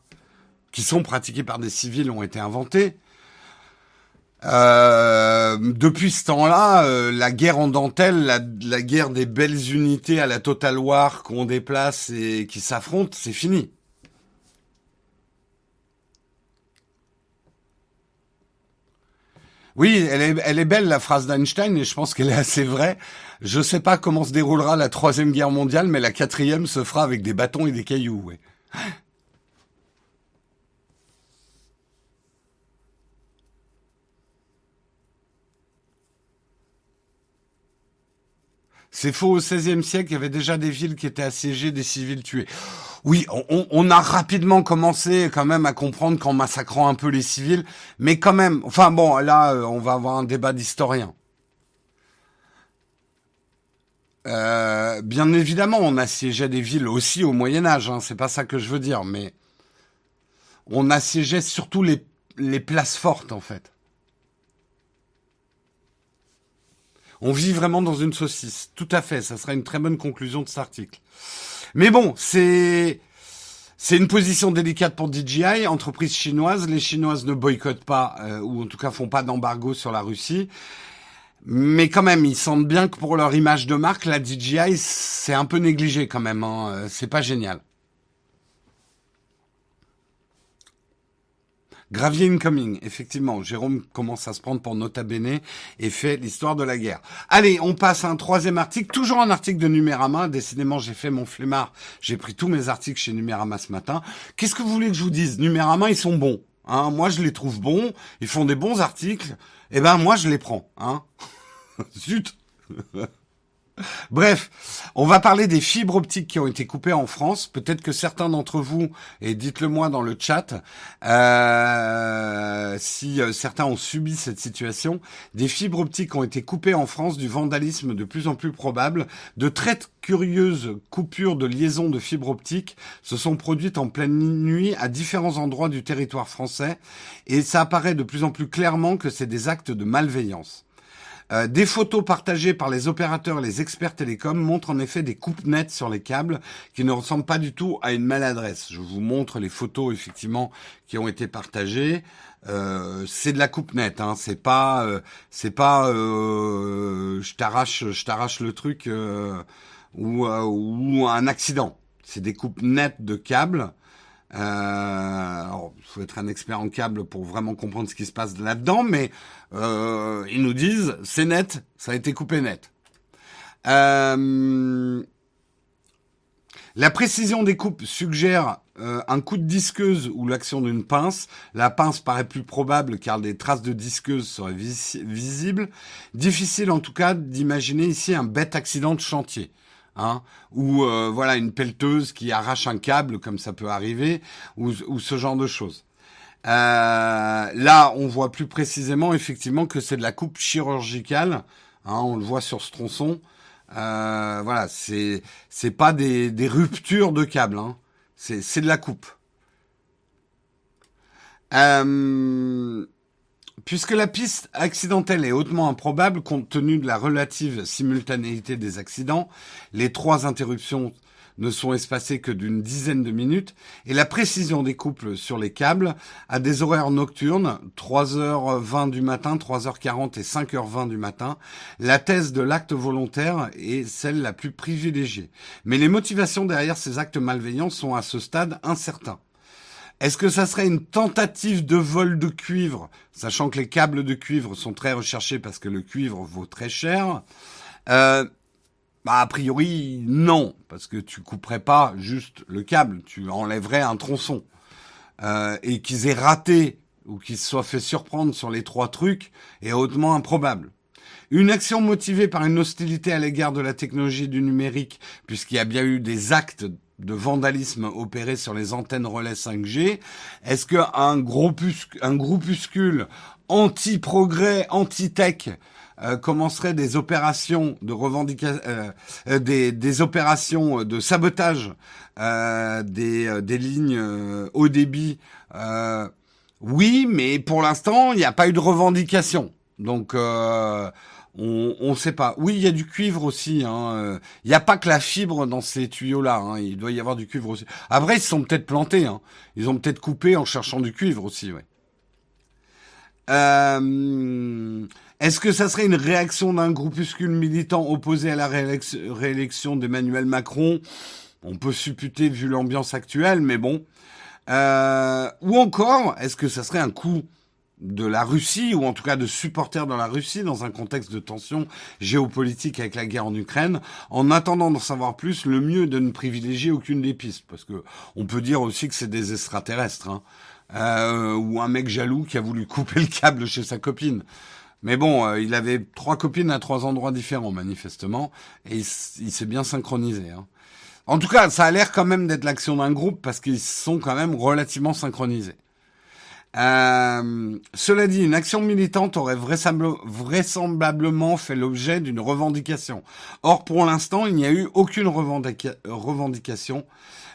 qui sont pratiquées par des civils ont été inventées. Euh, depuis ce temps-là, euh, la guerre en dentelle, la, guerre des belles unités à la Total War qu'on déplace et qui s'affrontent, c'est fini. Oui, elle est, elle est belle la phrase d'Einstein et je pense qu'elle est assez vraie. Je sais pas comment se déroulera la troisième guerre mondiale, mais la quatrième se fera avec des bâtons et des cailloux. Ouais. C'est faux, au XVIe siècle, il y avait déjà des villes qui étaient assiégées, des civils tués. Oui, on, a rapidement commencé quand même à comprendre qu'en massacrant un peu les civils, mais quand même, enfin bon, là, euh, on va avoir un débat d'historiens. Euh, bien évidemment, on assiégeait des villes aussi au Moyen Âge, hein, c'est pas ça que je veux dire, mais on assiégeait surtout les places fortes en fait. On vit vraiment dans une saucisse. Tout à fait. Ça sera une très bonne conclusion de cet article. Mais bon, c'est, c'est une position délicate pour DJI, entreprise chinoise. Les Chinoises ne boycottent pas, euh, ou en tout cas font pas d'embargo sur la Russie. Mais quand même, ils sentent bien que pour leur image de marque, la DJI, c'est un peu négligé quand même. Hein. Euh, c'est pas génial. Gravier incoming, effectivement. Jérôme commence à se prendre pour Nota Bene et fait l'histoire de la guerre. Allez, on passe à un troisième article, toujours un article de Numérama. Décidément, j'ai fait mon flemmard. J'ai pris tous mes articles chez Numérama ce matin. Qu'est-ce que vous voulez que je vous dise? Numérama, ils sont bons. Hein moi, je les trouve bons. Ils font des bons articles. Eh ben, moi, je les prends. Hein Zut Bref, on va parler des fibres optiques qui ont été coupées en France. Peut-être que certains d'entre vous, et dites-le moi dans le chat, euh, si euh, certains ont subi cette situation, des fibres optiques ont été coupées en France, du vandalisme de plus en plus probable, de très curieuses coupures de liaison de fibres optiques se sont produites en pleine nuit à différents endroits du territoire français, et ça apparaît de plus en plus clairement que c'est des actes de malveillance. Euh, des photos partagées par les opérateurs et les experts télécoms montrent en effet des coupes nettes sur les câbles qui ne ressemblent pas du tout à une maladresse. Je vous montre les photos effectivement qui ont été partagées. Euh, c'est de la coupe nette, hein. c'est pas, euh, c'est pas, je t'arrache, je t'arrache le truc ou, ou un accident. C'est des coupes nettes de câbles. Euh, alors, il faut être un expert en câble pour vraiment comprendre ce qui se passe là-dedans, mais euh, ils nous disent c'est net, ça a été coupé net. Euh, la précision des coupes suggère euh, un coup de disqueuse ou l'action d'une pince. La pince paraît plus probable car des traces de disqueuse seraient visibles. Difficile en tout cas d'imaginer ici un bête accident de chantier hein, ou euh, voilà une pelleteuse qui arrache un câble comme ça peut arriver, ou, ce genre de choses. Euh, là, on voit plus précisément effectivement que c'est de la coupe chirurgicale. Hein, on le voit sur ce tronçon. Euh, voilà, c'est c'est pas des, des ruptures de câbles. Hein. C'est c'est de la coupe. Euh, Puisque la piste accidentelle est hautement improbable compte tenu de la relative simultanéité des accidents, les trois interruptions ne sont espacées que d'une dizaine de minutes, et la précision des couples sur les câbles à des horaires nocturnes, 3h20 du matin, 3h40 et 5h20 du matin, la thèse de l'acte volontaire est celle la plus privilégiée. Mais les motivations derrière ces actes malveillants sont à ce stade incertains. Est-ce que ça serait une tentative de vol de cuivre, sachant que les câbles de cuivre sont très recherchés parce que le cuivre vaut très cher euh, bah, a priori, non, parce que tu couperais pas juste le câble, tu enlèverais un tronçon. Euh, et qu'ils aient raté ou qu'ils se soient fait surprendre sur les trois trucs est hautement improbable. Une action motivée par une hostilité à l'égard de la technologie du numérique, puisqu'il y a bien eu des actes de vandalisme opéré sur les antennes relais 5G, est-ce qu'un groupuscule, un groupuscule anti-progrès, anti-tech euh, commencerait des opérations de revendication, euh, euh, des, des, opérations de sabotage des, des lignes haut débit Oui, mais pour l'instant, il n'y a pas eu de revendication. Donc on ne sait pas. Oui, il y a du cuivre aussi. Hein. Il n'y a pas que la fibre dans ces tuyaux-là. Hein. Il doit y avoir du cuivre aussi. Après, ils se sont peut-être plantés. Hein. Ils ont peut-être coupé en cherchant du cuivre aussi. Ouais. Euh, est-ce que ça serait une réaction d'un groupuscule militant opposé à la réélection d'Emmanuel Macron? On peut supputer vu l'ambiance actuelle, mais bon. Euh, ou encore, est-ce que ça serait un coup? De la Russie, ou en tout cas de supporters dans la Russie, dans un contexte de tension géopolitique avec la guerre en Ukraine. En attendant d'en savoir plus, le mieux de ne privilégier aucune des pistes, parce que on peut dire aussi que c'est des extraterrestres, hein. euh, ou un mec jaloux qui a voulu couper le câble chez sa copine. Mais bon, euh, il avait trois copines à trois endroits différents, manifestement, et il, s'est bien synchronisé. Hein. En tout cas, ça a l'air quand même d'être l'action d'un groupe, parce qu'ils sont quand même relativement synchronisés. Euh, cela dit, une action militante aurait vraisemblablement fait l'objet d'une revendication. Or, pour l'instant, il n'y a eu aucune revendication.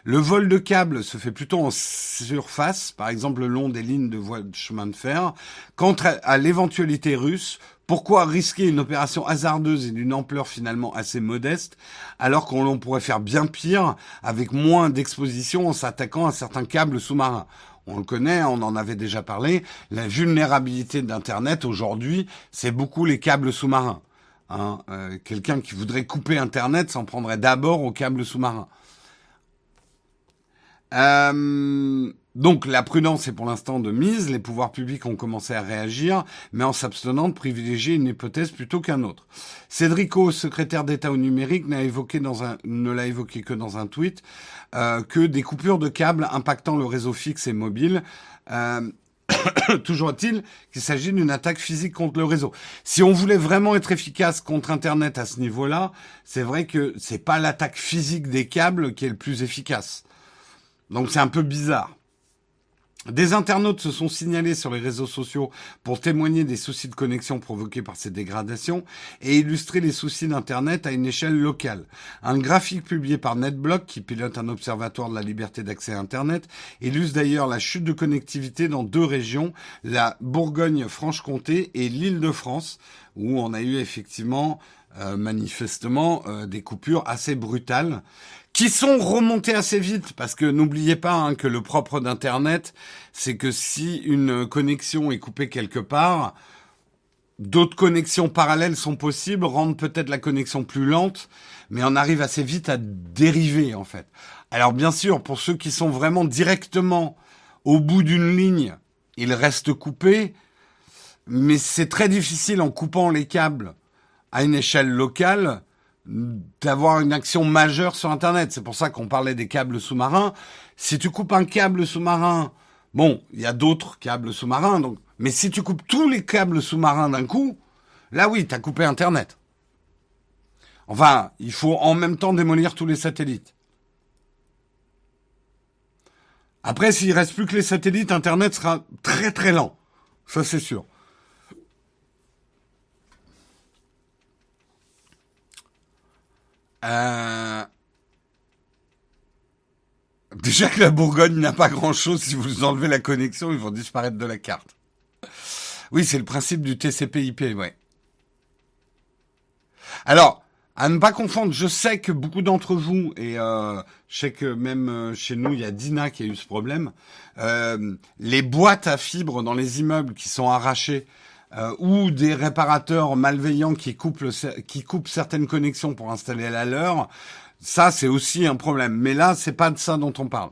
Le vol de câbles se fait plutôt en surface, par exemple le long des lignes de voies de chemin de fer. Quant à l'éventualité russe, pourquoi risquer une opération hasardeuse et d'une ampleur finalement assez modeste, alors qu'on pourrait faire bien pire avec moins d'exposition en s'attaquant à certains câbles sous-marins? On le connaît, on en avait déjà parlé, la vulnérabilité d'Internet aujourd'hui, c'est beaucoup les câbles sous-marins. Hein. Euh, quelqu'un qui voudrait couper Internet s'en prendrait d'abord aux câbles sous-marins. Euh, donc la prudence est pour l'instant de mise, les pouvoirs publics ont commencé à réagir, mais en s'abstenant de privilégier une hypothèse plutôt qu'un autre. Cédrico, secrétaire d'État au numérique, n'a évoqué dans un, ne l'a évoqué que dans un tweet, euh, que des coupures de câbles impactant le réseau fixe et mobile euh, Toujours est-il qu'il s'agit d'une attaque physique contre le réseau. Si on voulait vraiment être efficace contre Internet à ce niveau-là, c'est vrai que c'est pas l'attaque physique des câbles qui est le plus efficace. Donc c'est un peu bizarre. Des internautes se sont signalés sur les réseaux sociaux pour témoigner des soucis de connexion provoqués par ces dégradations et illustrer les soucis d'Internet à une échelle locale. Un graphique publié par NetBlock, qui pilote un observatoire de la liberté d'accès à Internet, illustre d'ailleurs la chute de connectivité dans deux régions, la Bourgogne-Franche-Comté et l'Île-de-France, où on a eu effectivement euh, manifestement euh, des coupures assez brutales qui sont remontés assez vite parce que n'oubliez pas hein, que le propre d'internet c'est que si une connexion est coupée quelque part d'autres connexions parallèles sont possibles rendent peut-être la connexion plus lente mais on arrive assez vite à dériver en fait. Alors bien sûr pour ceux qui sont vraiment directement au bout d'une ligne ils restent coupés mais c'est très difficile en coupant les câbles à une échelle locale d'avoir une action majeure sur Internet. C'est pour ça qu'on parlait des câbles sous-marins. Si tu coupes un câble sous-marin, bon, il y a d'autres câbles sous-marins, donc, mais si tu coupes tous les câbles sous-marins d'un coup, là oui, tu as coupé Internet. Enfin, il faut en même temps démolir tous les satellites. Après, s'il reste plus que les satellites, Internet sera très très lent. Ça, c'est sûr. Euh... Déjà que la Bourgogne n'a pas grand-chose, si vous enlevez la connexion, ils vont disparaître de la carte. Oui, c'est le principe du TCP/IP, ouais. Alors, à ne pas confondre, je sais que beaucoup d'entre vous, et euh, je sais que même euh, chez nous, il y a Dina qui a eu ce problème, les boîtes à fibres dans les immeubles qui sont arrachées, euh, ou des réparateurs malveillants qui coupent, qui coupent certaines connexions pour installer la leur, ça c'est aussi un problème. Mais là, c'est pas de ça dont on parle.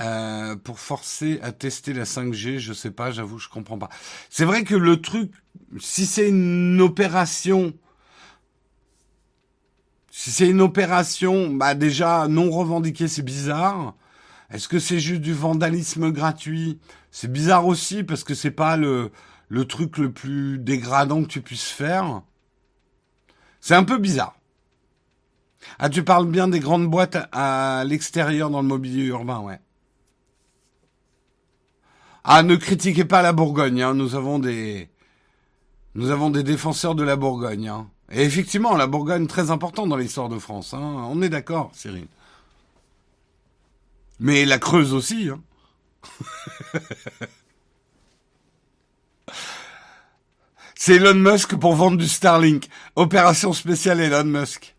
Euh, pour forcer à tester la 5G, je sais pas, j'avoue, je comprends pas. C'est vrai que le truc, si c'est une opération si c'est une opération, bah déjà non revendiquée, c'est bizarre. Est-ce que c'est juste du vandalisme gratuit? C'est bizarre aussi parce que c'est pas le truc le plus dégradant que tu puisses faire. C'est un peu bizarre. Ah, tu parles bien des grandes boîtes à, l'extérieur dans le mobilier urbain, ouais. Ah, ne critiquez pas la Bourgogne, hein. nous avons des nous avons des défenseurs de la Bourgogne. Hein. Et effectivement, la Bourgogne très importante dans l'histoire de France. Hein. On est d'accord, Cyril. Mais la Creuse aussi. Hein. C'est Elon Musk pour vendre du Starlink. Opération spéciale Elon Musk.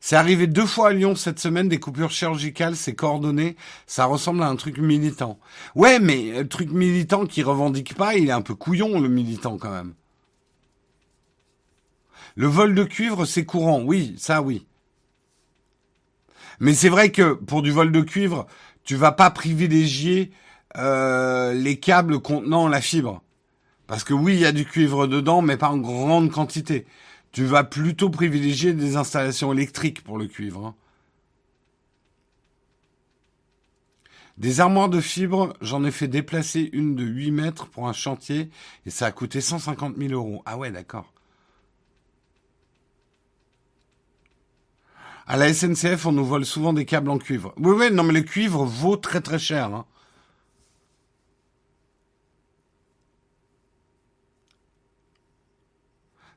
C'est arrivé deux fois à Lyon cette semaine, des coupures chirurgicales, c'est coordonné, ça ressemble à un truc militant. Ouais, mais le truc militant qui revendique pas, il est un peu couillon, le militant, quand même. Le vol de cuivre, c'est courant, oui, ça oui. Mais c'est vrai que pour du vol de cuivre, tu vas pas privilégier euh, les câbles contenant la fibre. Parce que oui, il y a du cuivre dedans, mais pas en grande quantité. Tu vas plutôt privilégier des installations électriques pour le cuivre. Hein. Des armoires de fibre, j'en ai fait déplacer une de 8 mètres pour un chantier et ça a coûté 150 000 euros. Ah ouais, d'accord. À la SNCF, on nous vole souvent des câbles en cuivre. Oui, oui, non, mais le cuivre vaut très très cher. Hein.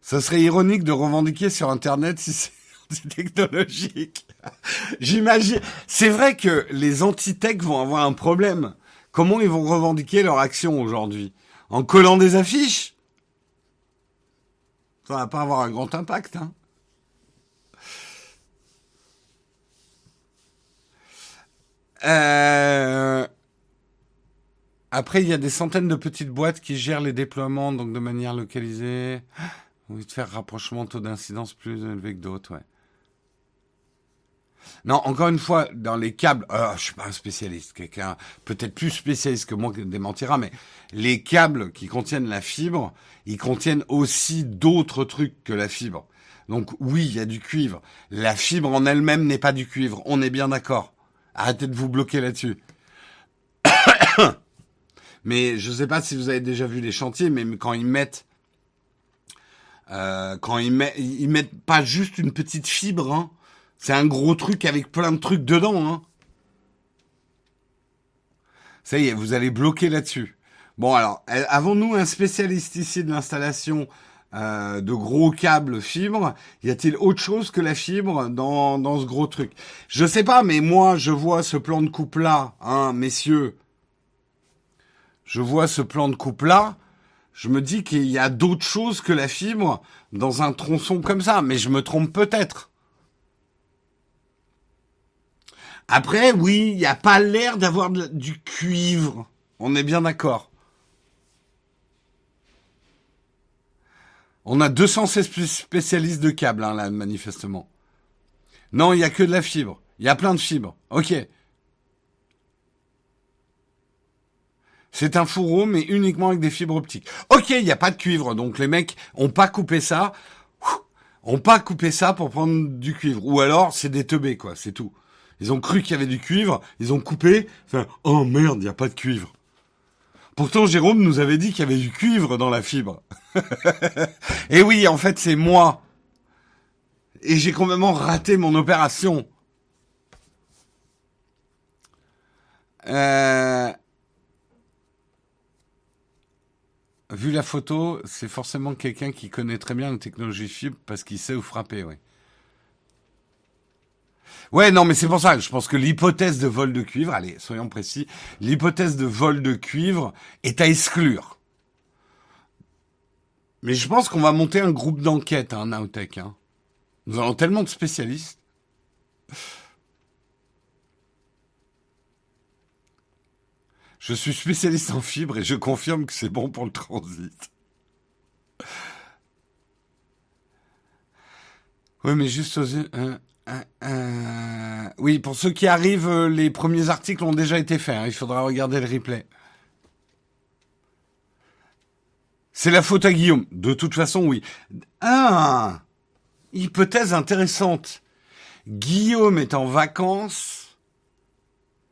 Ça serait ironique de revendiquer sur Internet si c'est technologique. J'imagine. C'est vrai que les anti-tech vont avoir un problème. Comment ils vont revendiquer leur action aujourd'hui? En collant des affiches? Ça va pas avoir un grand impact. Hein Euh, après, il y a des centaines de petites boîtes qui gèrent les déploiements donc de manière localisée. Envie de faire rapprochement taux d'incidence plus élevé que d'autres, ouais. Non, encore une fois, dans les câbles, euh, je suis pas un spécialiste, quelqu'un peut-être plus spécialiste que moi démentira, mais les câbles qui contiennent la fibre, ils contiennent aussi d'autres trucs que la fibre. Donc oui, il y a du cuivre. La fibre en elle-même n'est pas du cuivre, on est bien d'accord. Arrêtez de vous bloquer là-dessus. mais je ne sais pas si vous avez déjà vu les chantiers, mais quand ils mettent Euh, quand ils, mettent, pas juste une petite fibre, hein. c'est un gros truc avec plein de trucs dedans. Hein. Ça y est, vous allez bloquer là-dessus. Bon alors, avons-nous un spécialiste ici de l'installation euh, de gros câbles fibres Y a-t-il autre chose que la fibre dans, dans ce gros truc? Je sais pas, mais moi je vois ce plan de coupe là, hein, messieurs. Je vois ce plan de coupe là je me dis qu'il y a d'autres choses que la fibre dans un tronçon comme ça, mais je me trompe peut-être. Après, oui, il n'y a pas l'air d'avoir du cuivre. On est bien d'accord. On a 200 spécialistes de câbles, hein, là, manifestement. Non, il n'y a que de la fibre. Il y a plein de fibres. Ok. C'est un fourreau, mais uniquement avec des fibres optiques. Ok, il n'y a pas de cuivre, donc les mecs ont pas coupé ça, ont pas coupé ça pour prendre du cuivre. Ou alors, c'est des teubés, quoi, c'est tout. Ils ont cru qu'il y avait du cuivre, ils ont coupé, enfin, oh merde, il n'y a pas de cuivre. Pourtant, Jérôme nous avait dit qu'il y avait du cuivre dans la fibre. Et oui, en fait, c'est moi. Et j'ai complètement raté mon opération. Euh... vu la photo, c'est forcément quelqu'un qui connaît très bien la technologie fibre parce qu'il sait où frapper, oui. Ouais, non, mais c'est pour ça. Je pense que l'hypothèse de vol de cuivre, allez, soyons précis, l'hypothèse de vol de cuivre est à exclure. Mais je pense qu'on va monter un groupe d'enquête, hein, Naotech. Hein. Nous avons tellement de spécialistes. Je suis spécialiste en fibres et je confirme que c'est bon pour le transit. Oui, mais juste aux... Euh, euh, euh, oui, pour ceux qui arrivent, les premiers articles ont déjà été faits. Hein. il faudra regarder le replay. C'est la faute à Guillaume. De toute façon, oui. Ah Hypothèse intéressante. Guillaume est en vacances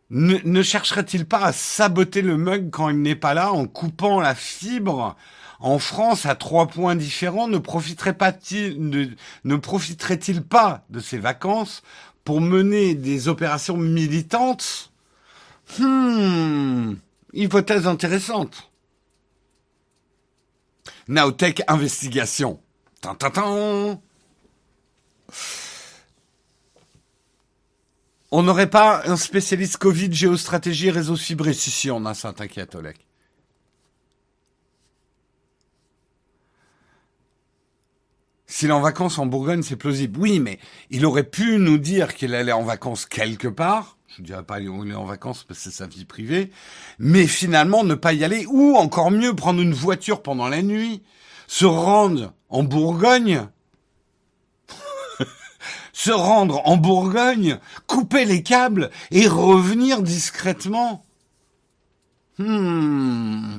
ne, chercherait-il pas à saboter le mug quand il n'est pas là en coupant la fibre en France à trois points différents Ne profiterait pas ne, ne profiterait-il pas de ses vacances pour mener des opérations militantes? Hmm, hypothèse intéressante. Naotech Investigation. Tan, On n'aurait pas un spécialiste Covid, géostratégie, réseau fibré Si, si, on a ça, t'inquiète, Oleg. S'il est en vacances en Bourgogne, c'est plausible. Oui, mais il aurait pu nous dire qu'il allait en vacances quelque part. Je ne dirais pas où il est en vacances parce que c'est sa vie privée. Mais finalement, ne pas y aller. Ou encore mieux, prendre une voiture pendant la nuit. Se rendre en Bourgogne se rendre en Bourgogne, couper les câbles et revenir discrètement. Hmm.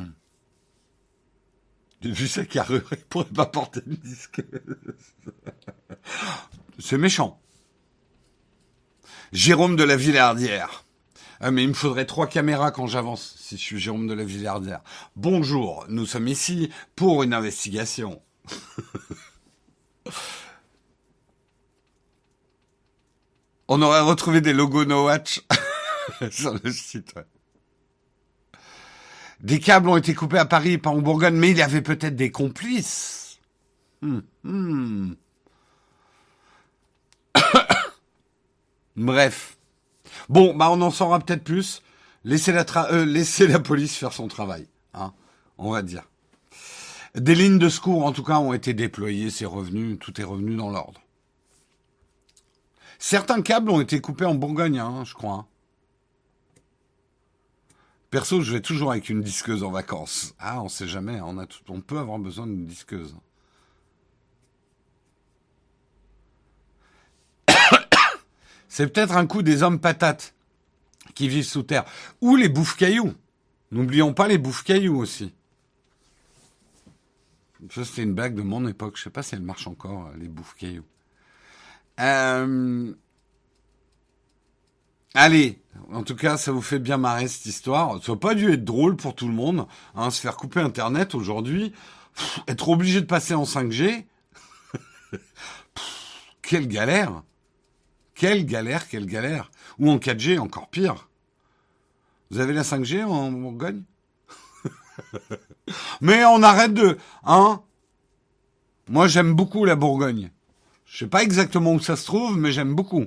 Vu sa carrure, il pourrait pas porter une disque. C'est méchant. Jérôme de la Villardière. Ah, mais il me faudrait trois caméras quand j'avance, si je suis Jérôme de la Villardière. Bonjour, nous sommes ici pour une investigation. On aurait retrouvé des logos No Watch sur le site. Des câbles ont été coupés à Paris et pas en Bourgogne, mais il y avait peut-être des complices. Hmm, hmm. Bref. Bon, bah on en saura peut-être plus. Laissez la, euh, laissez la police faire son travail, hein, on va dire. Des lignes de secours, en tout cas, ont été déployées, c'est revenu, tout est revenu dans l'ordre. Certains câbles ont été coupés en Bourgogne, hein, je crois. Perso, je vais toujours avec une disqueuse en vacances. Ah, on sait jamais, on, peut avoir besoin d'une disqueuse. C'est peut-être un coup des hommes patates qui vivent sous terre. Ou les bouffe-cailloux. N'oublions pas les bouffe-cailloux aussi. Ça, c'était une blague de mon époque. Je sais pas si elle marche encore, les bouffe-cailloux. Euh, allez, en tout cas, ça vous fait bien marrer cette histoire. Ça n'a pas dû être drôle pour tout le monde, hein, se faire couper Internet aujourd'hui, être obligé de passer en 5G. quelle galère Quelle galère, quelle galère Ou en 4G, encore pire. Vous avez la 5G en Bourgogne? Mais on arrête de... Hein Moi, j'aime beaucoup la Bourgogne. Je sais pas exactement où ça se trouve, mais j'aime beaucoup.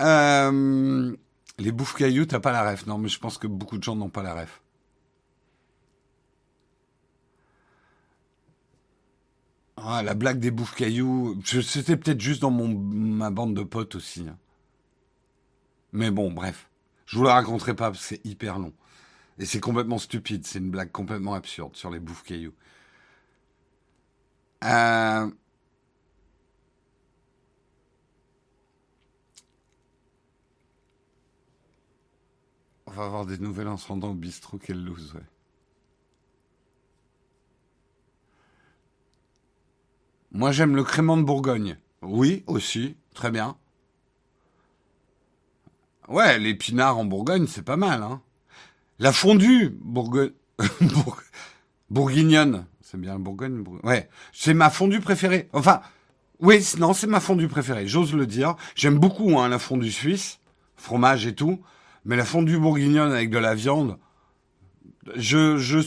Euh, les bouffes cailloux, t'as pas la ref. Non, mais je pense que beaucoup de gens n'ont pas la ref. Ah, la blague des bouffes cailloux, c'était peut-être juste dans mon, ma bande de potes aussi. Hein. Mais bon, bref. Je vous la raconterai pas parce que c'est hyper long. Et c'est complètement stupide. C'est une blague complètement absurde sur les bouffes cailloux. Euh... On va avoir des nouvelles en se rendant au bistrot. Quelle loose, ouais. Moi, j'aime le crément de Bourgogne. Oui, aussi. Très bien. Ouais, l'épinard en Bourgogne, c'est pas mal, hein. La fondue Bourgogne... bourguignonne. C'est bien Bourgogne, Ouais. C'est ma fondue préférée. Enfin, oui, non, c'est ma fondue préférée. J'ose le dire. J'aime beaucoup, hein, la fondue suisse. Fromage et tout. Mais la fondue bourguignonne avec de la viande, je, je,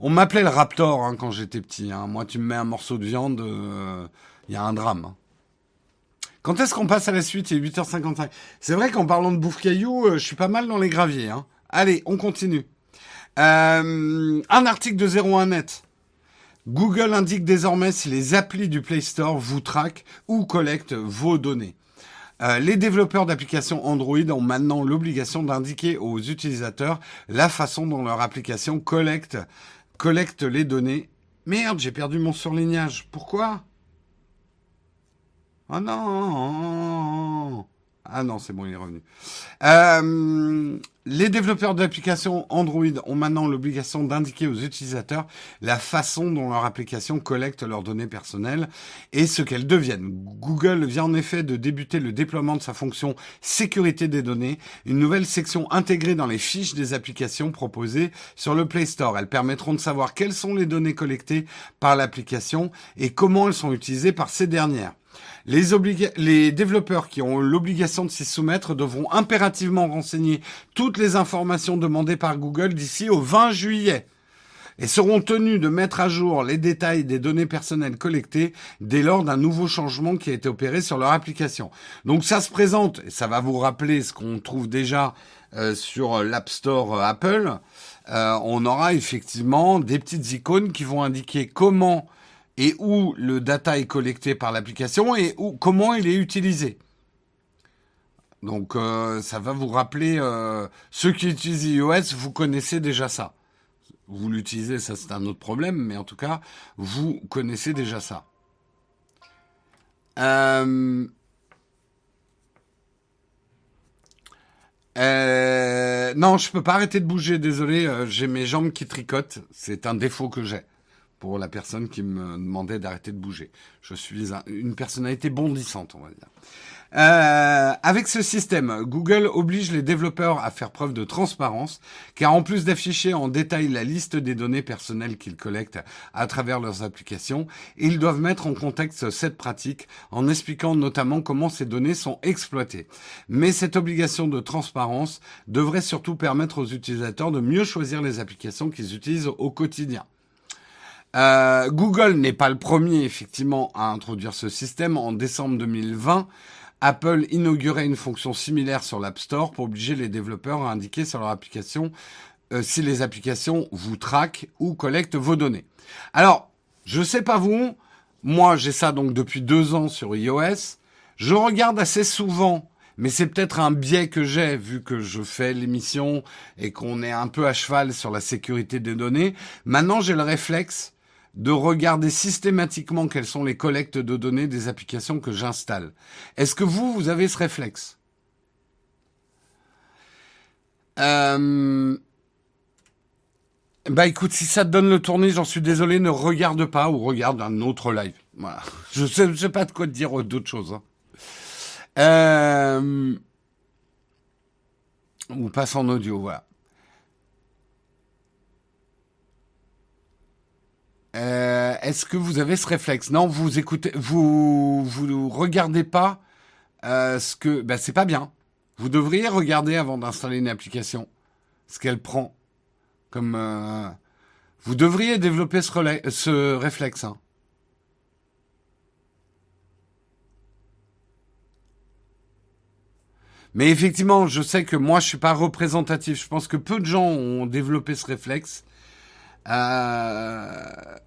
on m'appelait le Raptor hein, quand j'étais petit. Hein. Moi, tu me mets un morceau de viande, il euh, y a un drame. Hein. Quand est-ce qu'on passe à la suite? Il est 8h55. C'est vrai qu'en parlant de bouffe caillou, euh, je suis pas mal dans les graviers. Allez, on continue. Euh, un article de 01net. Google indique désormais si les applis du Play Store vous traquent ou collectent vos données. Euh, les développeurs d'applications Android ont maintenant l'obligation d'indiquer aux utilisateurs la façon dont leur application collecte, collecte les données. Merde, j'ai perdu mon surlignage. Pourquoi? Oh non Ah non, c'est bon, il est revenu. Euh, les développeurs d'applications Android ont maintenant l'obligation d'indiquer aux utilisateurs la façon dont leur application collecte leurs données personnelles et ce qu'elles deviennent. Google vient en effet de débuter le déploiement de sa fonction sécurité des données, une nouvelle section intégrée dans les fiches des applications proposées sur le Play Store. Elles permettront de savoir quelles sont les données collectées par l'application et comment elles sont utilisées par ces dernières. Les, les, développeurs qui ont l'obligation de s'y soumettre devront impérativement renseigner toutes les informations demandées par Google d'ici au 20 juillet et seront tenus de mettre à jour les détails des données personnelles collectées dès lors d'un nouveau changement qui a été opéré sur leur application. Donc ça se présente, et ça va vous rappeler ce qu'on trouve déjà euh, sur l'App Store Apple, euh, on aura effectivement des petites icônes qui vont indiquer comment et où le data est collecté par l'application et où, comment il est utilisé. Donc euh, ça va vous rappeler, euh, ceux qui utilisent iOS, vous connaissez déjà ça. Vous l'utilisez, ça c'est un autre problème, mais en tout cas, vous connaissez déjà ça. Euh, non, je peux pas arrêter de bouger, désolé, j'ai mes jambes qui tricotent, c'est un défaut que j'ai pour la personne qui me demandait d'arrêter de bouger. Je suis une personnalité bondissante, on va dire. Euh, avec ce système, Google oblige les développeurs à faire preuve de transparence, car en plus d'afficher en détail la liste des données personnelles qu'ils collectent à travers leurs applications, ils doivent mettre en contexte cette pratique en expliquant notamment comment ces données sont exploitées. Mais cette obligation de transparence devrait surtout permettre aux utilisateurs de mieux choisir les applications qu'ils utilisent au quotidien. Euh, Google n'est pas le premier, effectivement, à introduire ce système. En décembre 2020, Apple inaugurait une fonction similaire sur l'App Store pour obliger les développeurs à indiquer sur leur application euh, si les applications vous traquent ou collectent vos données. Alors, je sais pas vous, moi j'ai ça donc depuis deux ans sur iOS. Je regarde assez souvent, mais c'est peut-être un biais que j'ai vu que je fais l'émission et qu'on est un peu à cheval sur la sécurité des données. Maintenant j'ai le réflexe de regarder systématiquement quelles sont les collectes de données des applications que j'installe. Est-ce que vous, vous avez ce réflexe? Euh... Bah écoute, si ça te donne le tournis, j'en suis désolé, ne regarde pas ou regarde un autre live. Voilà. Je sais, sais pas de quoi te dire d'autres choses. Hein. Euh... Ou passe en audio, voilà. Euh, Est-ce que vous avez ce réflexe? Non, vous écoutez, vous vous regardez pas euh, ce que, ben c'est pas bien. Vous devriez regarder avant d'installer une application ce qu'elle prend. Comme euh, vous devriez développer ce, réflexe. Hein. Mais effectivement, je sais que moi, je suis pas représentatif. Je pense que peu de gens ont développé ce réflexe. Euh,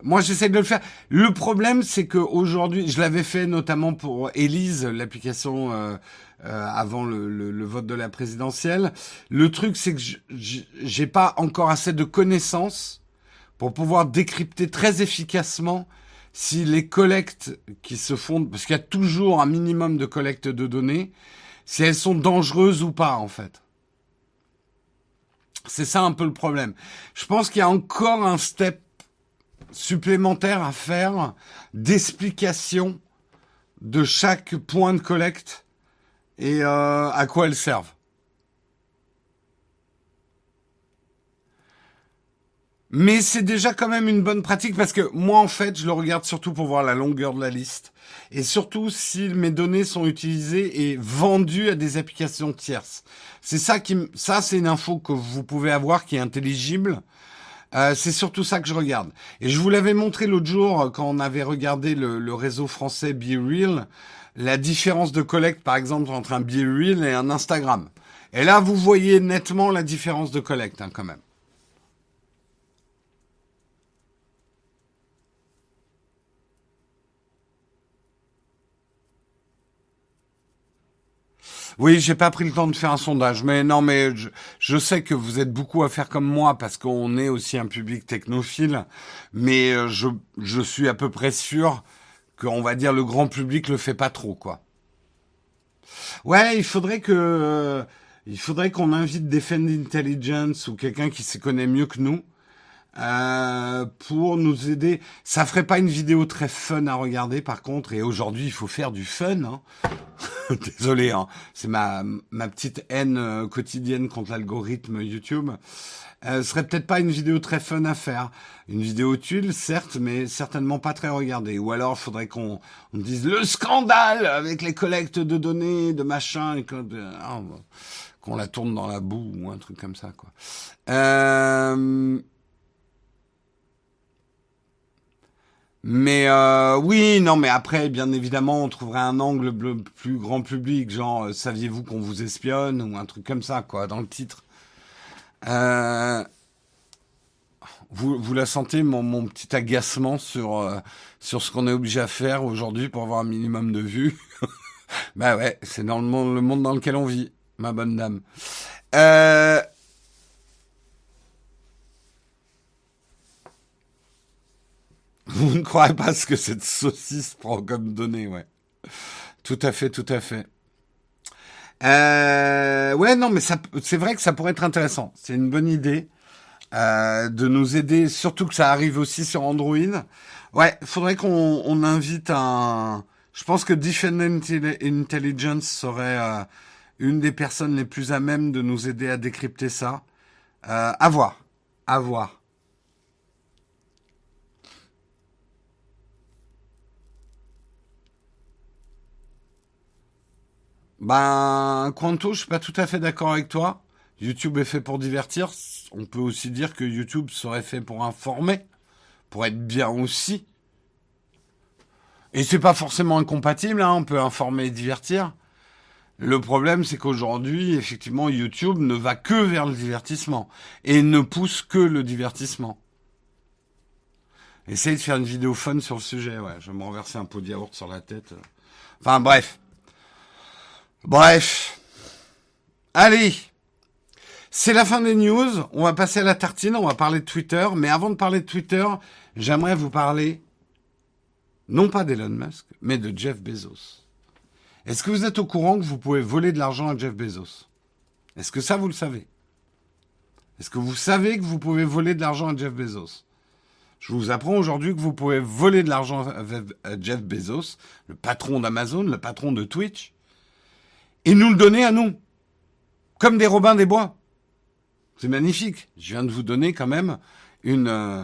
moi, j'essaie de le faire. Le problème, c'est que aujourd'hui, je l'avais fait notamment pour Elise, l'application euh, euh, avant le, le, le, vote de la présidentielle. Le truc, c'est que j'ai pas encore assez de connaissances pour pouvoir décrypter très efficacement si les collectes qui se font, parce qu'il y a toujours un minimum de collecte de données, si elles sont dangereuses ou pas, en fait. C'est ça un peu le problème. Je pense qu'il y a encore un step supplémentaire à faire d'explication de chaque point de collecte et euh, à quoi elles servent. Mais c'est déjà quand même une bonne pratique parce que moi, en fait, je le regarde surtout pour voir la longueur de la liste et surtout si mes données sont utilisées et vendues à des applications tierces. C'est ça qui, ça, c'est une info que vous pouvez avoir qui est intelligible. Euh, c'est surtout ça que je regarde. Et je vous l'avais montré l'autre jour quand on avait regardé le, le réseau français BeReal, la différence de collecte, par exemple, entre un BeReal et un Instagram. Et là, vous voyez nettement la différence de collecte, hein, quand même. Oui, j'ai pas pris le temps de faire un sondage, mais non, mais je, je, sais que vous êtes beaucoup à faire comme moi parce qu'on est aussi un public technophile, mais euh, je, je suis à peu près sûr qu'on va dire le grand public le fait pas trop, quoi. Ouais, il faudrait que, il faudrait qu'on invite Defend Intelligence ou quelqu'un qui s'y connaît mieux que nous euh, pour nous aider. Ça ferait pas une vidéo très fun à regarder par contre. Et aujourd'hui, il faut faire du fun. Hein. Désolé, hein. c'est ma ma petite haine euh, quotidienne contre l'algorithme YouTube. Euh, serait peut-être pas une vidéo très fun à faire. Une vidéo utile, certes, mais certainement pas très regardée. Ou alors, faudrait qu'on on dise le scandale avec les collectes de données, de machin, ah, qu'on la tourne dans la boue ou un truc comme ça, quoi. Euh, Mais euh, oui, non, mais après, bien évidemment, on trouverait un angle plus grand public, genre euh, saviez-vous qu'on vous espionne ou un truc comme ça, quoi, dans le titre. Euh, vous, vous la sentez, mon, mon petit agacement sur euh, sur ce qu'on est obligé à faire aujourd'hui pour avoir un minimum de vues? bah ouais, c'est dans le monde, le monde dans lequel on vit, ma bonne dame. Euh, Vous ne croyez pas ce que cette saucisse prend comme données, ouais. Tout à fait, tout à fait. Euh, ouais, non, mais c'est vrai que ça pourrait être intéressant. C'est une bonne idée euh, de nous aider, surtout que ça arrive aussi sur Android. Ouais, faudrait qu'on on invite un. Je pense que Defend Intelligence serait euh, une des personnes les plus à même de nous aider à décrypter ça. Euh, à voir, à voir. Ben, Quanto, je suis pas tout à fait d'accord avec toi. YouTube est fait pour divertir. On peut aussi dire que YouTube serait fait pour informer, pour être bien aussi. Et c'est pas forcément incompatible, hein, on peut informer et divertir. Le problème, c'est qu'aujourd'hui, effectivement, YouTube ne va que vers le divertissement et ne pousse que le divertissement. Essayez de faire une vidéo fun sur le sujet, ouais. Je vais me renverser un pot de yaourt sur la tête. Enfin, bref. Bref. Allez. C'est la fin des news. On va passer à la tartine. On va parler de Twitter. Mais avant de parler de Twitter, j'aimerais vous parler, non pas d'Elon Musk, mais de Jeff Bezos. Est-ce que vous êtes au courant que vous pouvez voler de l'argent à Jeff Bezos? Est-ce que ça, vous le savez? Est-ce que vous savez que vous pouvez voler de l'argent à Jeff Bezos? Je vous apprends aujourd'hui que vous pouvez voler de l'argent à Jeff Bezos, le patron d'Amazon, le patron de Twitch, et nous le donner à nous, comme des Robins des Bois. C'est magnifique. Je viens de vous donner quand même une, euh,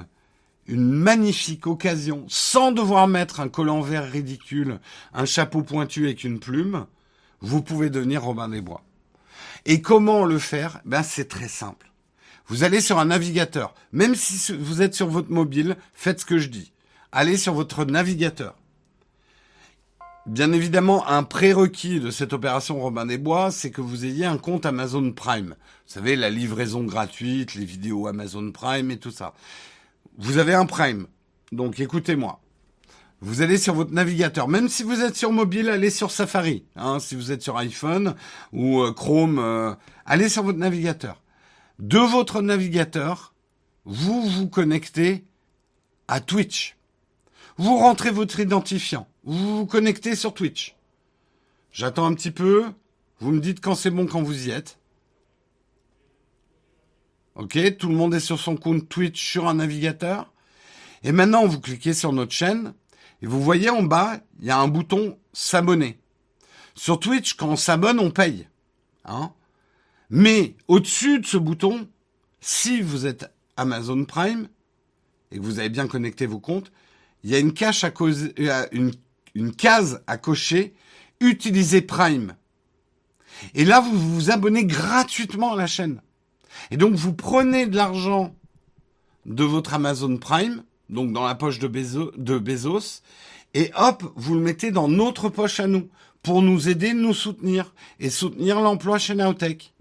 une magnifique occasion, sans devoir mettre un collant vert ridicule, un chapeau pointu avec une plume, vous pouvez devenir Robin des Bois. Et comment le faire? Ben c'est très simple. Vous allez sur un navigateur. Même si vous êtes sur votre mobile, faites ce que je dis. Allez sur votre navigateur. Bien évidemment, un prérequis de cette opération Robin des Bois, c'est que vous ayez un compte Amazon Prime. Vous savez, la livraison gratuite, les vidéos Amazon Prime et tout ça. Vous avez un Prime. Donc écoutez-moi. Vous allez sur votre navigateur. Même si vous êtes sur mobile, allez sur Safari. Hein, si vous êtes sur iPhone ou euh, Chrome, euh, allez sur votre navigateur. De votre navigateur, vous vous connectez à Twitch. Vous rentrez votre identifiant. Vous vous connectez sur Twitch. J'attends un petit peu. Vous me dites quand c'est bon quand vous y êtes. Ok, tout le monde est sur son compte Twitch sur un navigateur. Et maintenant, vous cliquez sur notre chaîne et vous voyez en bas, il y a un bouton s'abonner. Sur Twitch, quand on s'abonne, on paye. Hein Mais au-dessus de ce bouton, si vous êtes Amazon Prime et que vous avez bien connecté vos comptes, il y a une, cache à euh, une, une case à cocher Utiliser Prime. Et là, vous vous abonnez gratuitement à la chaîne. Et donc, vous prenez de l'argent de votre Amazon Prime donc dans la poche de Bezos, et hop, vous le mettez dans notre poche à nous, pour nous aider, nous soutenir, et soutenir l'emploi chez Naotech.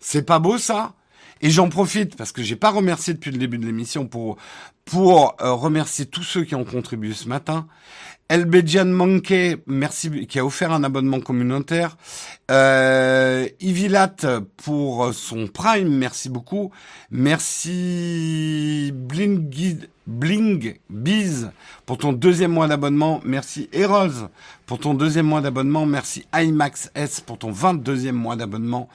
C'est pas beau ça? Et j'en profite parce que j'ai pas remercié depuis le début de l'émission pour pour euh, remercier tous ceux qui ont contribué ce matin. Elbedian Monkey, merci, qui a offert un abonnement communautaire. Euh, Ivilat pour son Prime, merci beaucoup. Merci Bling, Bling Biz pour ton deuxième mois d'abonnement. Merci Eros pour ton deuxième mois d'abonnement. Merci IMAX S pour ton 22e mois d'abonnement.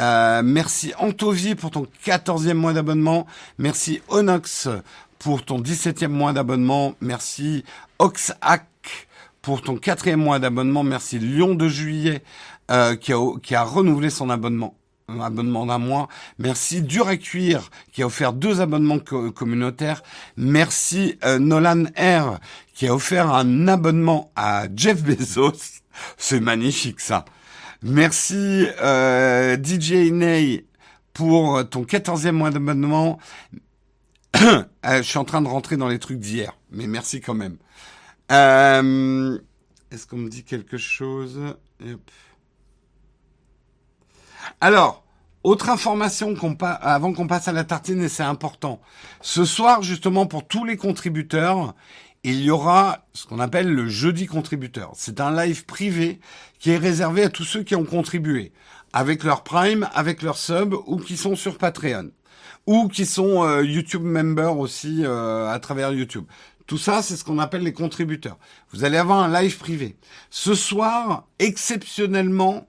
Euh, merci Antovi pour ton 14e mois d'abonnement. Merci Onox pour ton 17e mois d'abonnement. Merci Oxac pour ton quatrième mois d'abonnement. Merci Lyon de Juillet euh, qui, a, renouvelé son abonnement abonnement d'un mois. Merci Dur qui a offert deux abonnements communautaires. Merci euh, Nolan R qui a offert un abonnement à Jeff Bezos. C'est magnifique ça. Merci euh, DJ Ney pour ton quatorzième mois d'abonnement. Euh, je suis en train de rentrer dans les trucs d'hier, mais merci quand même. Euh, Est-ce qu'on me dit quelque chose? Alors, autre information avant qu'on passe à la tartine, et c'est important. Ce soir, justement, pour tous les contributeurs, il y aura ce qu'on appelle le jeudi contributeur. C'est un live privé qui est réservé à tous ceux qui ont contribué, avec leur Prime, avec leur sub ou qui sont sur Patreon ou qui sont euh, YouTube members aussi euh, à travers YouTube. Tout ça, c'est ce qu'on appelle les contributeurs. Vous allez avoir un live privé. Ce soir, exceptionnellement,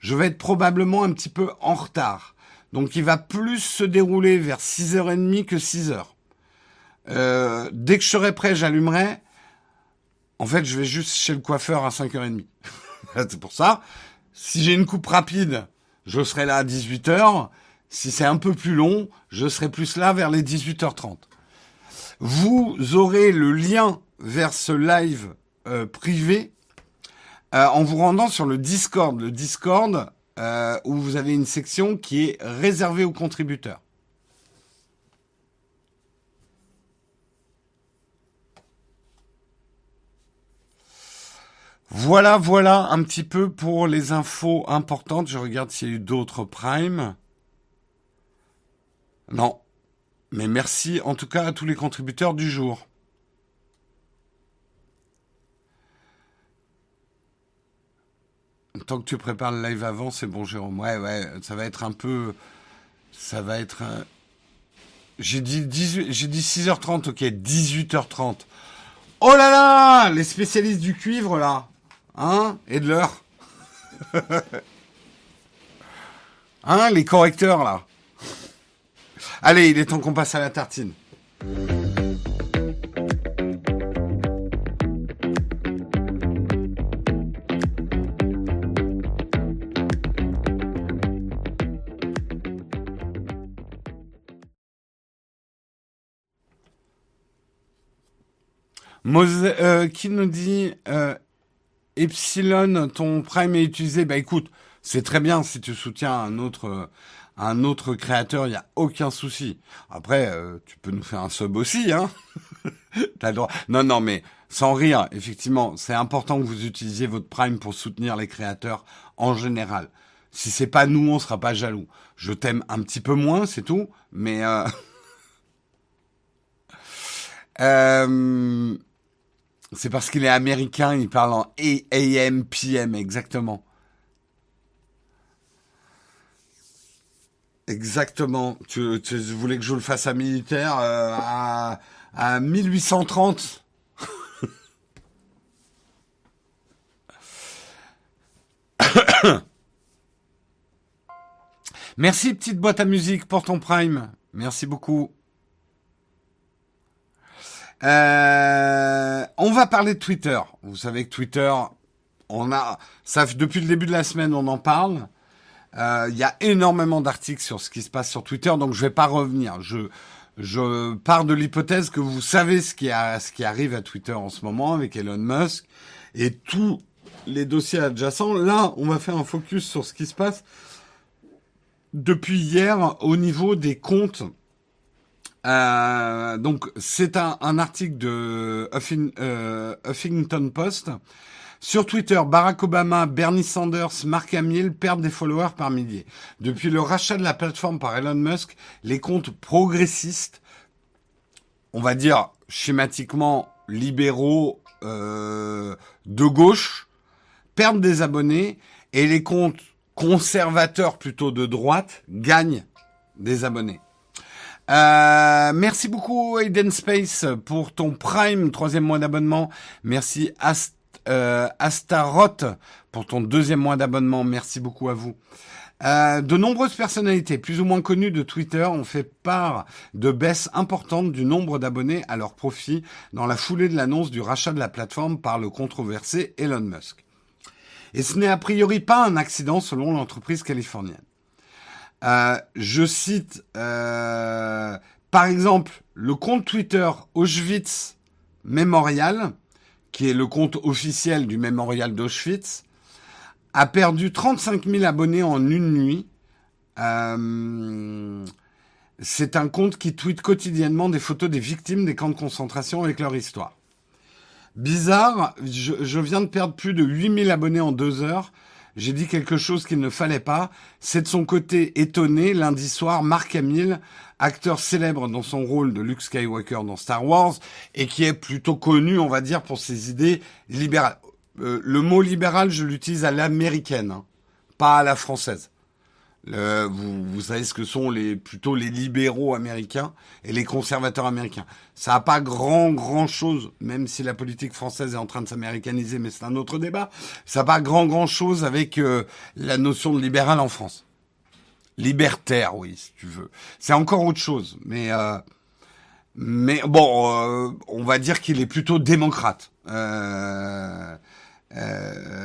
je vais être probablement un petit peu en retard. Donc il va plus se dérouler vers 6h30 que 6h. Euh, dès que je serai prêt, j'allumerai. En fait, je vais juste chez le coiffeur à 5h30. c'est pour ça. Si j'ai une coupe rapide, je serai là à 18h. Si c'est un peu plus long, je serai plus là vers les 18h30. Vous aurez le lien vers ce live euh, privé euh, en vous rendant sur le Discord. Le Discord où vous avez une section qui est réservée aux contributeurs. Voilà, voilà un petit peu pour les infos importantes. Je regarde s'il y a eu d'autres primes. Non. Mais merci en tout cas à tous les contributeurs du jour. Tant que tu prépares le live avant, c'est bon, Jérôme. Ouais, ouais, ça va être un peu. Ça va être. J'ai dit, j'ai dit 6h30, ok, 18h30. Oh là là Les spécialistes du cuivre, là hein, et de l'heure. hein, les correcteurs là? Allez, il est temps qu'on passe à la tartine. Mose, euh, qui nous dit euh, Epsilon, ton Prime est utilisé. Bah écoute, c'est très bien si tu soutiens un autre un autre créateur, il n'y a aucun souci. Après, euh, tu peux nous faire un sub aussi, hein T'as droit. Non, non, mais sans rire, effectivement, c'est important que vous utilisiez votre Prime pour soutenir les créateurs en général. Si c'est pas nous, on sera pas jaloux. Je t'aime un petit peu moins, c'est tout, mais euh... euh... c'est parce qu'il est américain, il parle en AM, PM, exactement. Exactement. Tu, tu, voulais que je le fasse à militaire euh, à, à 1830. Merci petite boîte à musique pour ton prime. Merci beaucoup. Euh, on va parler de Twitter. Vous savez que Twitter, on a, ça depuis le début de la semaine, on en parle. Euh, il y a énormément d'articles sur ce qui se passe sur Twitter, donc je vais pas revenir. Je, je pars de l'hypothèse que vous savez ce qui, ce qui arrive à Twitter en ce moment avec Elon Musk et tous les dossiers adjacents. Là, on va faire un focus sur ce qui se passe depuis hier au niveau des comptes. Euh, donc, c'est un, article de euh, Huffington Post sur Twitter, Barack Obama, Bernie Sanders, Mark Hamill perdent des followers par milliers. Depuis le rachat de la plateforme par Elon Musk, les comptes progressistes, on va dire schématiquement libéraux euh, de gauche, perdent des abonnés et les comptes conservateurs plutôt de droite gagnent des abonnés. Euh, merci beaucoup Aiden Space pour ton Prime troisième mois d'abonnement. Merci Ast euh, Astaroth pour ton deuxième mois d'abonnement. Merci beaucoup à vous. Euh, de nombreuses personnalités plus ou moins connues de Twitter ont fait part de baisses importantes du nombre d'abonnés à leur profit dans la foulée de l'annonce du rachat de la plateforme par le controversé Elon Musk. Et ce n'est a priori pas un accident selon l'entreprise californienne. Euh, je cite euh, par exemple le compte Twitter Auschwitz Memorial qui est le compte officiel du mémorial d'Auschwitz, a perdu 35 000 abonnés en une nuit. Euh, c'est un compte qui tweet quotidiennement des photos des victimes des camps de concentration avec leur histoire. Bizarre, je, viens de perdre plus de 8000 abonnés en deux heures j'ai dit quelque chose qu'il ne fallait pas. C'est de son côté étonné, lundi soir, Mark Hamill, acteur célèbre dans son rôle de Luke Skywalker dans Star Wars, et qui est plutôt connu, on va dire, pour ses idées libérales. Euh, le mot libéral, je l'utilise à l'américaine, hein, pas à la française vous, vous, savez ce que sont les plutôt les libéraux américains et les conservateurs américains. Ça n'a pas grand grand chose, même si la politique française est en train de s'américaniser, mais c'est un autre débat. Ça n'a pas grand grand chose avec euh, la notion de libéral en France. Libertaire, oui, si tu veux. C'est encore autre chose, mais euh, mais bon, euh, on va dire qu'il est plutôt démocrate. Euh,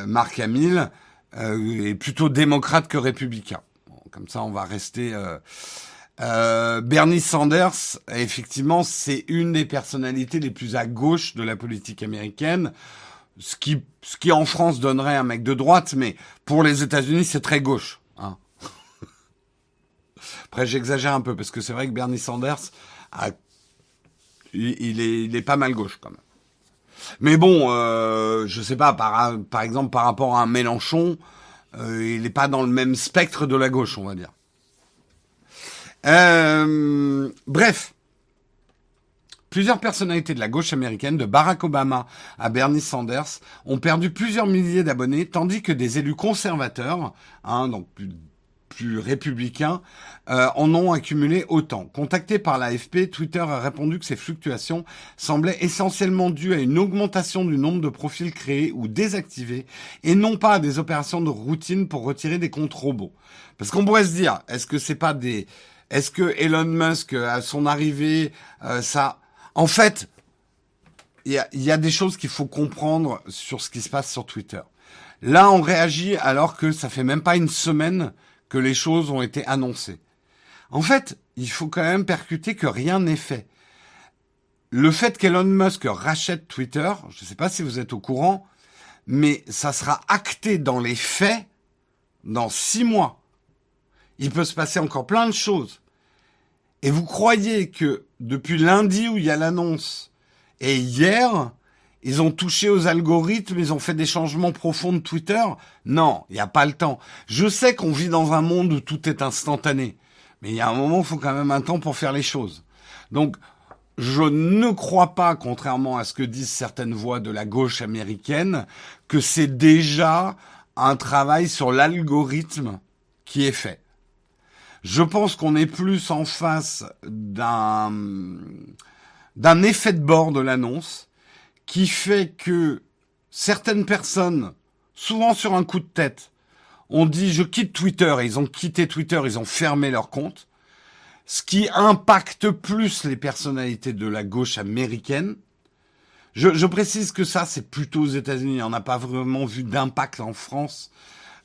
Marc Hamill est plutôt démocrate que républicain. Comme ça, on va rester. Euh, euh, Bernie Sanders, effectivement, c'est une des personnalités les plus à gauche de la politique américaine. Ce qui, ce qui en France donnerait un mec de droite, mais pour les États-Unis, c'est très gauche. Hein. Après, j'exagère un peu parce que c'est vrai que Bernie Sanders, il, est, pas mal gauche quand même. Mais bon, euh, je sais pas, par, par exemple, par rapport à un Mélenchon, il n'est pas dans le même spectre de la gauche, on va dire. Euh, bref, Plusieurs personnalités de la gauche américaine, de Barack Obama à Bernie Sanders, ont perdu plusieurs milliers d'abonnés, tandis que des élus conservateurs, hein, donc plus plus républicains euh, en ont accumulé autant. Contacté par l'AFP, Twitter a répondu que ces fluctuations semblaient essentiellement dues à une augmentation du nombre de profils créés ou désactivés et non pas à des opérations de routine pour retirer des comptes robots. Parce qu'on pourrait se dire, est-ce que c'est pas des, est-ce que Elon Musk à son arrivée, euh, ça, en fait, il y y a des choses qu'il faut comprendre sur ce qui se passe sur Twitter. Là, on réagit alors que ça fait même pas une semaine que les choses ont été annoncées. En fait, il faut quand même percuter que rien n'est fait. le fait qu'Elon Musk rachète Twitter, je ne sais pas si vous êtes au courant, mais ça sera acté dans les faits dans six mois. Il peut se passer encore plein de choses. Et vous croyez que depuis lundi où il y a l'annonce et hier, ils ont touché aux algorithmes, ils ont fait des changements profonds de Twitter Non, il n'y a pas le temps. Je sais qu'on vit dans un monde où tout est instantané. Mais il y a un moment, il faut quand même un temps pour faire les choses. Donc, je ne crois pas, contrairement à ce que disent certaines voix de la gauche américaine, que c'est déjà un travail sur l'algorithme qui est fait. Je pense qu'on est plus en face d'un d'un effet de bord de l'annonce qui fait que certaines personnes, souvent sur un coup de tête, ont dit je quitte Twitter et ils ont quitté Twitter, ils ont fermé leur compte ce qui impacte plus les personnalités de la gauche américaine. Je, je précise que ça, c'est plutôt aux États-Unis. On n'a pas vraiment vu d'impact en France,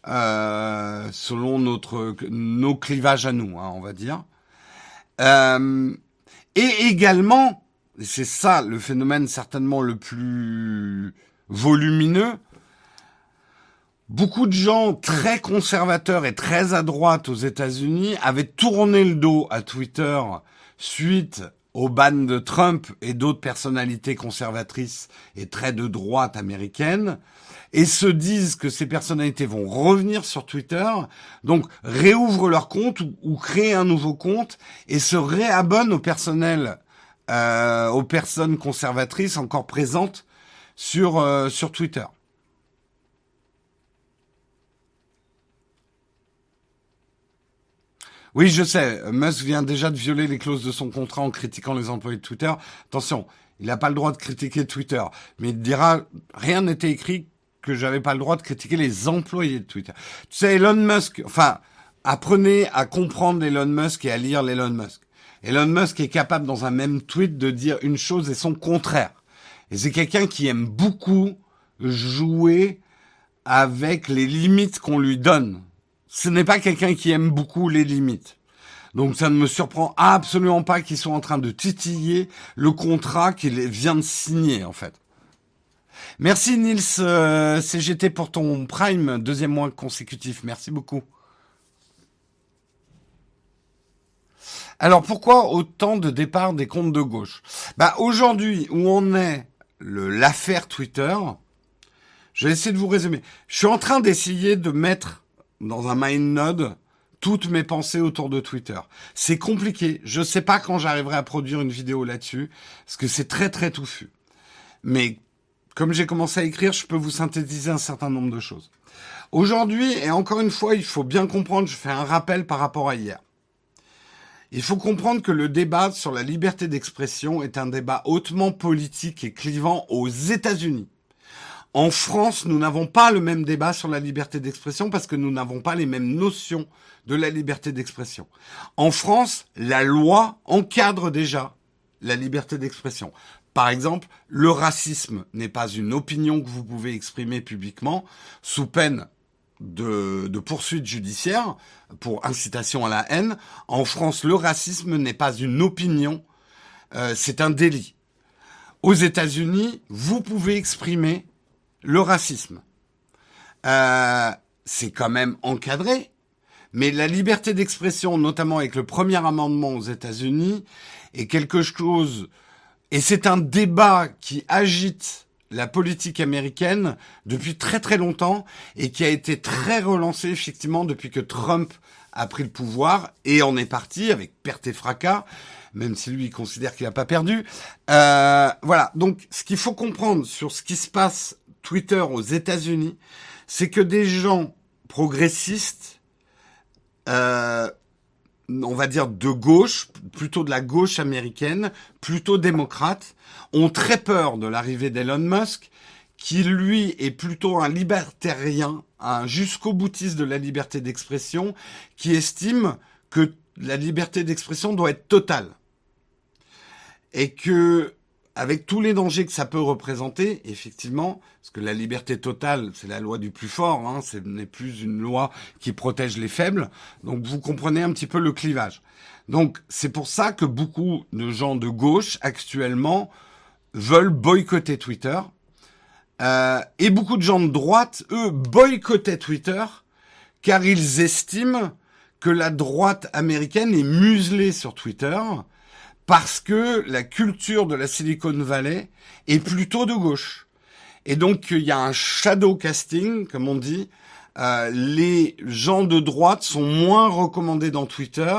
euh, selon notre nos clivages à nous, hein, on va dire. Euh, et également, c'est ça le phénomène certainement le plus volumineux, Beaucoup de gens très conservateurs et très à droite aux États-Unis avaient tourné le dos à Twitter suite au ban de Trump et d'autres personnalités conservatrices et très de droite américaines et se disent que ces personnalités vont revenir sur Twitter, donc réouvrent leur compte ou, créent un nouveau compte et se réabonnent au personnel, euh, aux personnes conservatrices encore présentes sur euh, sur Twitter. Oui, je sais. Musk vient déjà de violer les clauses de son contrat en critiquant les employés de Twitter. Attention, il n'a pas le droit de critiquer Twitter, mais il dira rien n'était écrit que j'avais pas le droit de critiquer les employés de Twitter. Tu sais, Elon Musk, enfin, apprenez à comprendre Elon Musk et à lire l'Elon Musk. Elon Musk est capable dans un même tweet de dire une chose et son contraire. Et c'est quelqu'un qui aime beaucoup jouer avec les limites qu'on lui donne ce n'est pas quelqu'un qui aime beaucoup les limites. Donc ça ne me surprend absolument pas qu'ils soient en train de titiller le contrat qu'il vient de signer en fait. Merci Nils euh, CGT pour ton prime, deuxième mois consécutif. Merci beaucoup. Alors pourquoi autant de départs des comptes de gauche? Bah aujourd'hui où on est l'affaire Twitter, je vais essayer de vous résumer. Je suis en train d'essayer de mettre dans un mind node toutes mes pensées autour de Twitter. C'est compliqué. Je sais pas quand j'arriverai à produire une vidéo là-dessus, parce que c'est très très touffu. Mais comme j'ai commencé à écrire, je peux vous synthétiser un certain nombre de choses. Aujourd'hui, et encore une fois, il faut bien comprendre, je fais un rappel par rapport à hier. Il faut comprendre que le débat sur la liberté d'expression est un débat hautement politique et clivant aux États-Unis. En France, nous n'avons pas le même débat sur la liberté d'expression parce que nous n'avons pas les mêmes notions de la liberté d'expression. En France, la loi encadre déjà la liberté d'expression. Par exemple, le racisme n'est pas une opinion que vous pouvez exprimer publiquement sous peine de, de poursuite judiciaire pour incitation à la haine. En France, le racisme n'est pas une opinion, euh, c'est un délit. Aux États-Unis, vous pouvez exprimer le racisme. Euh, c'est quand même encadré, mais la liberté d'expression, notamment avec le premier amendement aux États-Unis, est quelque chose, et c'est un débat qui agite la politique américaine depuis très très longtemps et qui a été très relancé effectivement depuis que Trump a pris le pouvoir et en est parti avec perte et fracas, même si lui il considère qu'il n'a pas perdu. Euh, voilà, donc ce qu'il faut comprendre sur ce qui se passe Twitter aux États-Unis, c'est que des gens progressistes, euh, on va dire de gauche, plutôt de la gauche américaine, plutôt démocrate, ont très peur de l'arrivée d'Elon Musk, qui lui est plutôt un libertarien, un jusqu'au boutiste de la liberté d'expression, qui estime que la liberté d'expression doit être totale. Et que avec tous les dangers que ça peut représenter, effectivement, parce que la liberté totale, c'est la loi du plus fort, hein, ce n'est plus une loi qui protège les faibles. Donc vous comprenez un petit peu le clivage. Donc c'est pour ça que beaucoup de gens de gauche actuellement veulent boycotter Twitter. Euh, et beaucoup de gens de droite, eux, boycottaient Twitter car ils estiment que la droite américaine est muselée sur Twitter parce que la culture de la Silicon Valley est plutôt de gauche. Et donc il y a un shadow casting, comme on dit. Euh, les gens de droite sont moins recommandés dans Twitter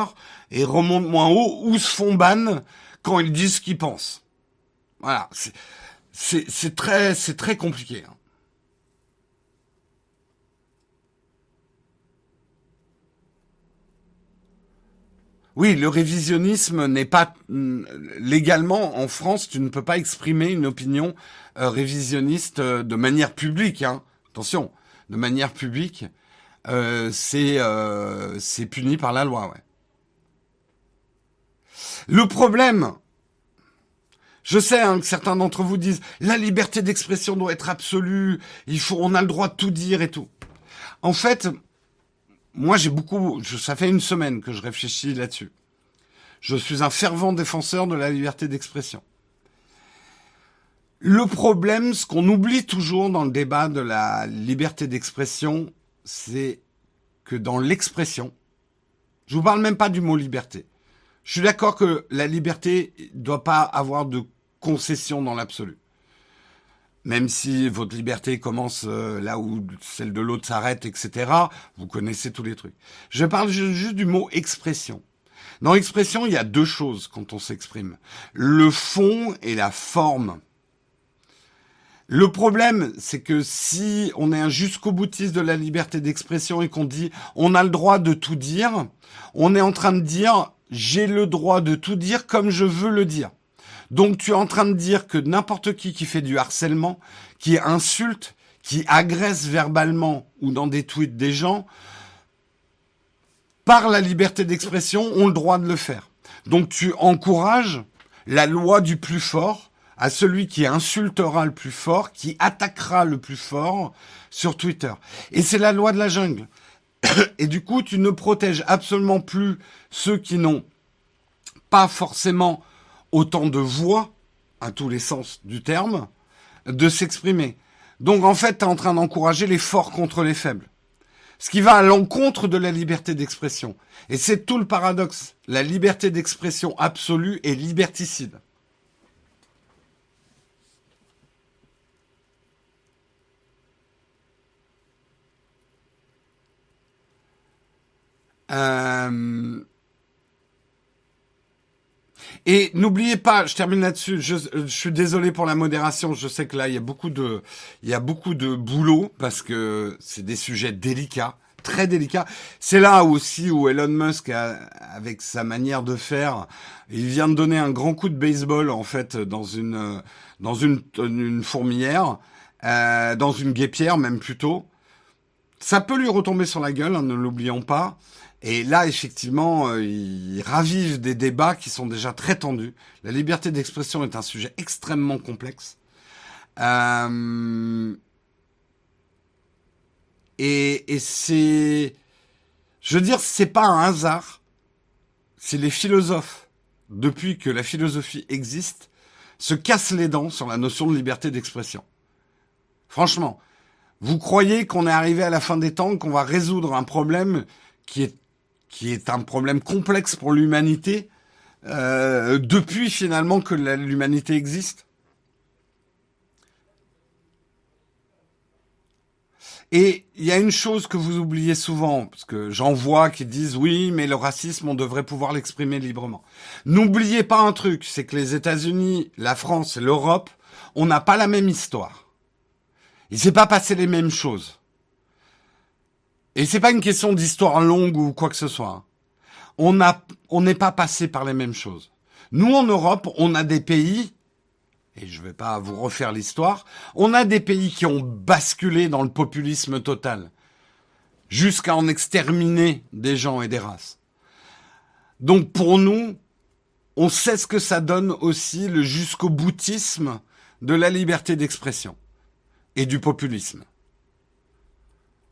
et remontent moins haut ou se font ban quand ils disent ce qu'ils pensent. Voilà, c'est très c'est très compliqué. Hein. Oui, le révisionnisme n'est pas mm, légalement en France, tu ne peux pas exprimer une opinion euh, révisionniste euh, de manière publique. Hein. Attention, de manière publique, euh, c'est puni par la loi. Le problème, je sais hein, que certains d'entre vous disent la liberté d'expression doit être absolue, il faut, on a le droit de tout dire et tout. En fait, moi, j'ai beaucoup, ça fait une semaine que je réfléchis là-dessus. Je suis un fervent défenseur de la liberté d'expression. Le problème, ce qu'on oublie toujours dans le débat de la liberté d'expression, c'est que dans l'expression, je vous parle même pas du mot liberté. Je suis d'accord que la liberté doit pas avoir de concession dans l'absolu même si votre liberté commence euh, là où celle de l'autre s'arrête, etc., vous connaissez tous les trucs. Je parle juste du mot expression. Dans l'expression, il y a deux choses quand on s'exprime. Le fond et la forme. Le problème, c'est que si on est un jusqu'au boutiste de la liberté d'expression et qu'on dit on a le droit de tout dire, on est en train de dire j'ai le droit de tout dire comme je veux le dire. Donc tu es en train de dire que n'importe qui qui fait du harcèlement, qui insulte, qui agresse verbalement ou dans des tweets des gens, par la liberté d'expression, ont le droit de le faire. Donc tu encourages la loi du plus fort à celui qui insultera le plus fort, qui attaquera le plus fort sur Twitter. Et c'est la loi de la jungle. Et du coup, tu ne protèges absolument plus ceux qui n'ont pas forcément autant de voix, à tous les sens du terme, de s'exprimer. Donc en fait, tu es en train d'encourager les forts contre les faibles. Ce qui va à l'encontre de la liberté d'expression. Et c'est tout le paradoxe. La liberté d'expression absolue est liberticide. Euh, et n'oubliez pas, je termine là-dessus. Je, suis désolé pour la modération. Je sais que là, il y a beaucoup de, il y a beaucoup de boulot parce que c'est des sujets délicats, très délicats. C'est là aussi où Elon Musk, avec sa manière de faire, il vient de donner un grand coup de baseball en fait dans une, dans une, une fourmilière, euh, dans une guépière même plutôt. Ça peut lui retomber sur la gueule, hein, ne l'oublions pas. Et là, effectivement, euh, il ravive des débats qui sont déjà très tendus. La liberté d'expression est un sujet extrêmement complexe. Euh, et, et c'est, je veux dire, c'est pas un hasard. C'est les philosophes, depuis que la philosophie existe, se cassent les dents sur la notion de liberté d'expression. Franchement, vous croyez qu'on est arrivé à la fin des temps, qu'on va résoudre un problème qui est qui est un problème complexe pour l'humanité euh, depuis finalement que l'humanité existe. Et il y a une chose que vous oubliez souvent, parce que j'en vois qui disent oui, mais le racisme, on devrait pouvoir l'exprimer librement. N'oubliez pas un truc, c'est que les États-Unis, la France et l'Europe, on n'a pas la même histoire. Il s'est pas passé les mêmes choses. Et c'est pas une question d'histoire longue ou quoi que ce soit. On a, on n'est pas passé par les mêmes choses. Nous, en Europe, on a des pays, et je vais pas vous refaire l'histoire, on a des pays qui ont basculé dans le populisme total. Jusqu'à en exterminer des gens et des races. Donc pour nous, on sait ce que ça donne aussi le jusqu'au boutisme de la liberté d'expression et du populisme.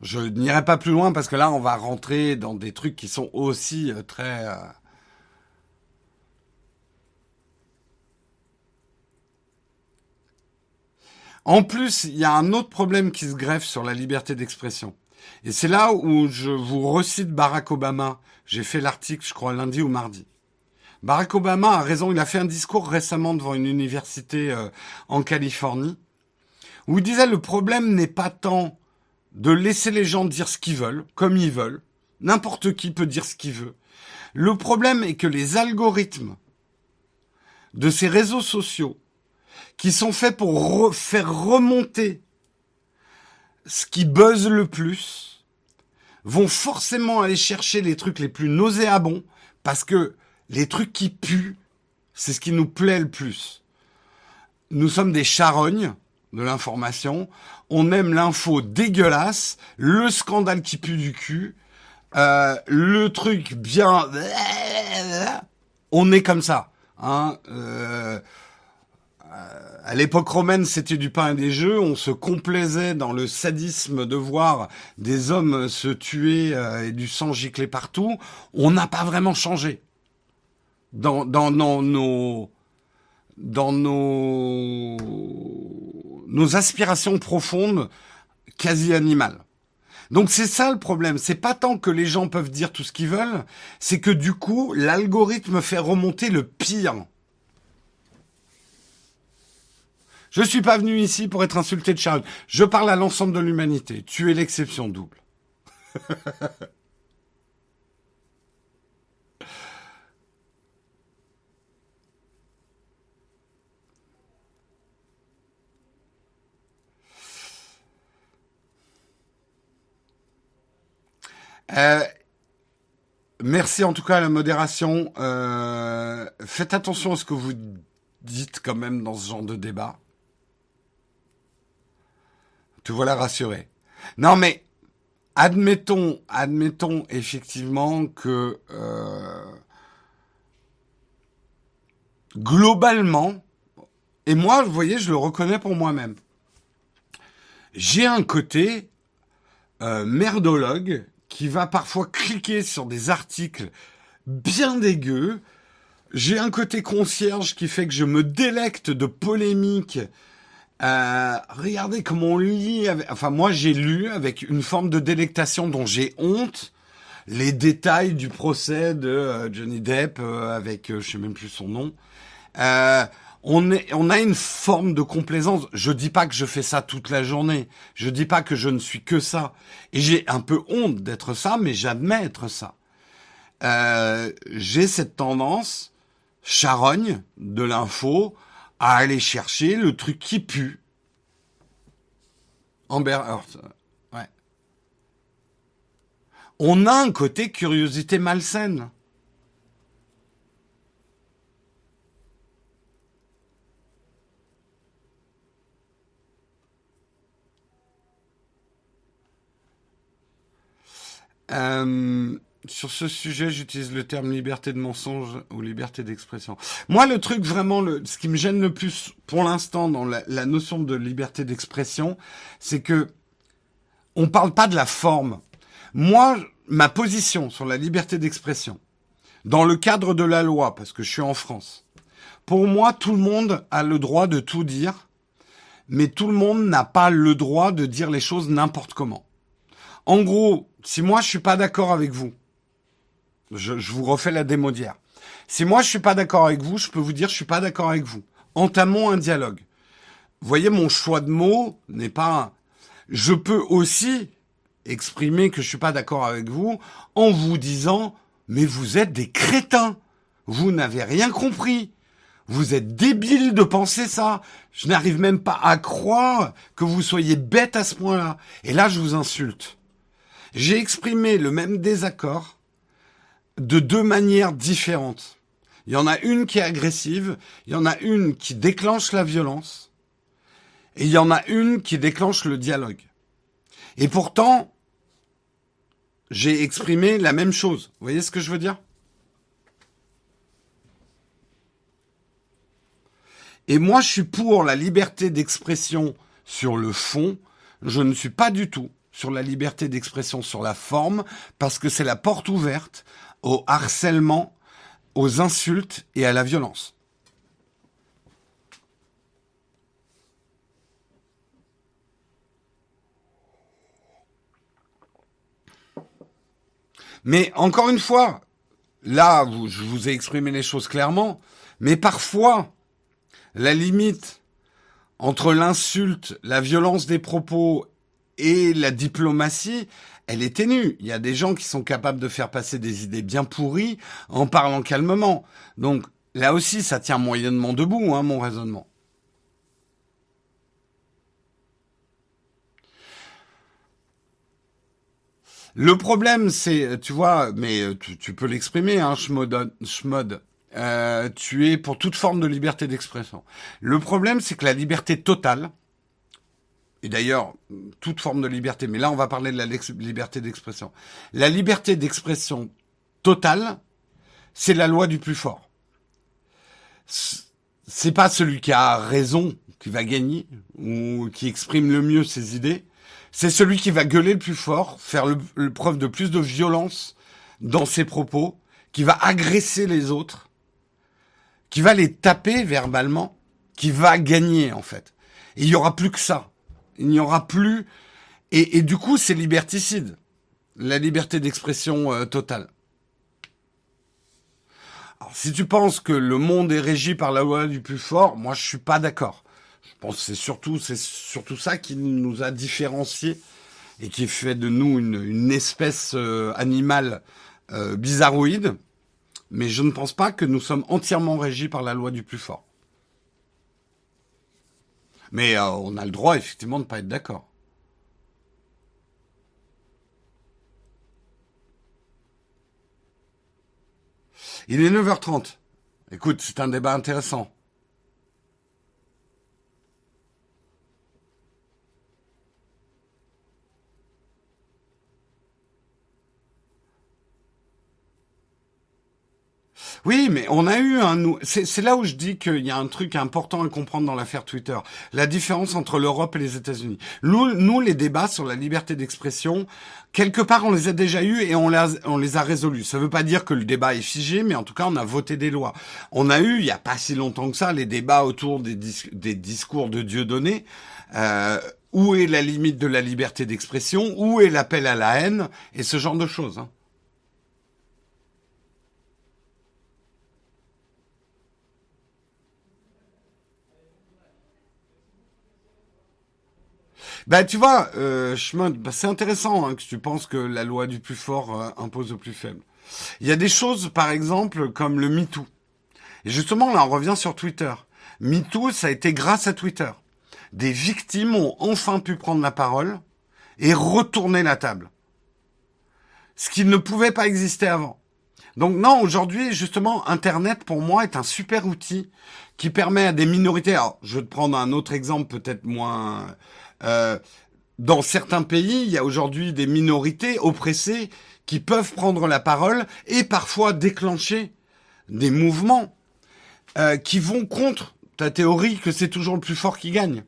Je n'irai pas plus loin parce que là, on va rentrer dans des trucs qui sont aussi euh, très... Euh, en plus, il y a un autre problème qui se greffe sur la liberté d'expression. Et c'est là où je vous recite Barack Obama. J'ai fait l'article, je crois, lundi ou mardi. Barack Obama a raison, il a fait un discours récemment devant une université euh, en Californie, où il disait le problème n'est pas tant de laisser les gens dire ce qu'ils veulent, comme ils veulent. N'importe qui peut dire ce qu'il veut. Le problème est que les algorithmes de ces réseaux sociaux, qui sont faits pour faire remonter ce qui buzz le plus, vont forcément aller chercher les trucs les plus nauséabonds, parce que les trucs qui puent, c'est ce qui nous plaît le plus. Nous sommes des charognes, de l'information. On aime l'info dégueulasse, le scandale qui pue du cul, euh, le truc bien. On est comme ça. Hein. Euh, à l'époque romaine, c'était du pain et des jeux. On se complaisait dans le sadisme de voir des hommes se tuer euh, et du sang gicler partout. On n'a pas vraiment changé dans nos dans nos, aspirations profondes quasi animales. Donc c'est ça le problème. C'est pas tant que les gens peuvent dire tout ce qu'ils veulent, c'est que du coup, l'algorithme fait remonter le pire. Je suis pas venu ici pour être insulté de Charles. Je parle à l'ensemble de l'humanité. Tu es l'exception double. Euh, merci en tout cas à la modération. Euh, faites attention à ce que vous dites quand même dans ce genre de débat. Te voilà rassuré. Non mais admettons, admettons effectivement que euh, globalement, et moi, vous voyez, je le reconnais pour moi-même. J'ai un côté merdologue qui va parfois cliquer sur des articles bien dégueux. J'ai un côté concierge qui fait que je me délecte de polémiques. Euh, regardez comment on lit. Enfin, moi, j'ai lu avec une forme de délectation dont j'ai honte les détails du procès de euh, Johnny Depp euh, avec, je sais même plus son nom on, a une forme de complaisance. Je dis pas que je fais ça toute la journée. Je dis pas que je ne suis que ça. Et j'ai un peu honte d'être ça, mais j'admets être ça. Euh, j'ai cette tendance charogne de l'info à aller chercher le truc qui pue. Amber Heard. Ouais. On a un côté curiosité malsaine. Euh, sur ce sujet, j'utilise le terme liberté de mensonge ou liberté d'expression. Moi, le truc vraiment, le, ce qui me gêne le plus pour l'instant dans la, la, notion de liberté d'expression, c'est que on parle pas de la forme. Moi, ma position sur la liberté d'expression, dans le cadre de la loi, parce que je suis en France, pour moi, tout le monde a le droit de tout dire, mais tout le monde n'a pas le droit de dire les choses n'importe comment. En gros, si moi je suis pas d'accord avec vous, je, vous refais la démo d'hier. Si moi je suis pas d'accord avec vous, je peux vous dire je suis pas d'accord avec vous. Entamons un dialogue. Voyez, mon choix de mots n'est pas. Je peux aussi exprimer que je suis pas d'accord avec vous en vous disant mais vous êtes des crétins. Vous n'avez rien compris. Vous êtes débiles de penser ça. Je n'arrive même pas à croire que vous soyez bête à ce point-là. Et là, je vous insulte. J'ai exprimé le même désaccord de deux manières différentes. Il y en a une qui est agressive, il y en a une qui déclenche la violence, et il y en a une qui déclenche le dialogue. Et pourtant, j'ai exprimé la même chose. Vous voyez ce que je veux dire? Et moi, je suis pour la liberté d'expression sur le fond. Je ne suis pas du tout sur la liberté d'expression sur la forme, parce que c'est la porte ouverte au harcèlement, aux insultes et à la violence. Mais encore une fois, là, je vous ai exprimé les choses clairement, mais parfois, la limite entre l'insulte, la violence des propos et la diplomatie, elle est ténue. Il y a des gens qui sont capables de faire passer des idées bien pourries en parlant calmement. Donc là aussi, ça tient moyennement debout, hein, mon raisonnement. Le problème, c'est, tu vois, mais tu, peux l'exprimer, hein, Schmod, euh, tu es pour toute forme de liberté d'expression. Le problème, c'est que la liberté totale, et d'ailleurs, toute forme de liberté, mais là, on va parler de la liberté d'expression. La liberté d'expression totale, c'est la loi du plus fort. C'est pas celui qui a raison qui va gagner ou qui exprime le mieux ses idées c'est celui qui va gueuler le plus fort, faire le, preuve de plus de violence dans ses propos, qui va agresser les autres, qui va les taper verbalement, qui va gagner en fait. Et il n'y aura plus que ça. Il n'y aura plus... Et, du coup, c'est liberticide. La liberté d'expression euh, totale. Alors, si tu penses que le monde est régi par la loi du plus fort, moi je suis pas d'accord. Je pense que c'est surtout, c'est surtout ça qui nous a différenciés et qui fait de nous une, espèce euh, animale euh, bizarroïde. Mais je ne pense pas que nous sommes entièrement régis par la loi du plus fort. Mais euh, on a le droit effectivement de ne pas être d'accord. Il est 9h30. Écoute, c'est un débat intéressant. Oui, mais on a eu un... C'est là où je dis qu'il y a un truc important à comprendre dans l'affaire Twitter. La différence entre l'Europe et les États-Unis. Nous, nous, les débats sur la liberté d'expression, quelque part, on les a déjà eus et on les a, résolus. Ça ne veut pas dire que le débat est figé, mais en tout cas, on a voté des lois. On a eu, il n'y a pas si longtemps que ça, les débats autour des, des discours de Dieu donné. Euh, où est la limite de la liberté d'expression Où est l'appel à la haine Et ce genre de choses. Hein. Bah tu vois, euh, bah, c'est intéressant hein, que tu penses que la loi du plus fort euh, impose au plus faible. Il y a des choses, par exemple, comme le MeToo. Et justement, là, on revient sur Twitter. MeToo, ça a été grâce à Twitter. Des victimes ont enfin pu prendre la parole et retourner la table. Ce qui ne pouvait pas exister avant. Donc non, aujourd'hui, justement, Internet, pour moi, est un super outil qui permet à des minorités... Alors, je vais te prendre un autre exemple peut-être moins euh, dans certains pays, il y a aujourd'hui des minorités oppressées qui peuvent prendre la parole et parfois déclencher des mouvements euh, qui vont contre ta théorie que c'est toujours le plus fort qui gagne.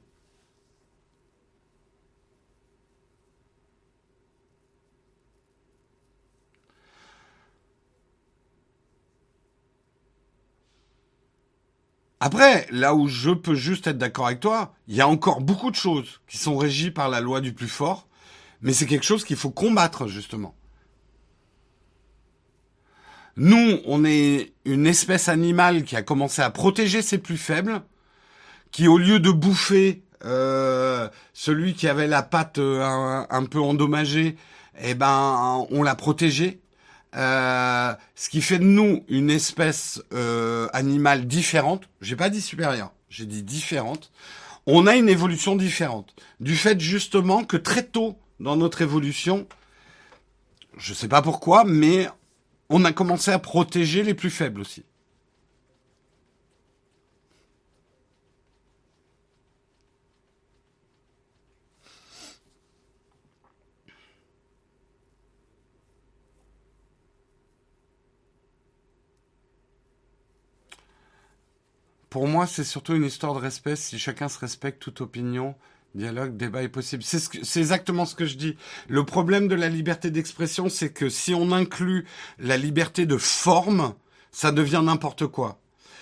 Après, là où je peux juste être d'accord avec toi, il y a encore beaucoup de choses qui sont régies par la loi du plus fort, mais c'est quelque chose qu'il faut combattre justement. Nous, on est une espèce animale qui a commencé à protéger ses plus faibles, qui au lieu de bouffer euh, celui qui avait la patte euh, un, peu endommagée, eh ben, on l'a protégé. Euh, ce qui fait de nous une espèce euh, animale différente. J'ai pas dit supérieure, j'ai dit différente. On a une évolution différente du fait justement que très tôt dans notre évolution, je sais pas pourquoi, mais on a commencé à protéger les plus faibles aussi. Pour moi, c'est surtout une histoire de respect. Si chacun se respecte, toute opinion, dialogue, débat est possible. C'est ce exactement ce que je dis. Le problème de la liberté d'expression, c'est que si on inclut la liberté de forme, ça devient n'importe quoi.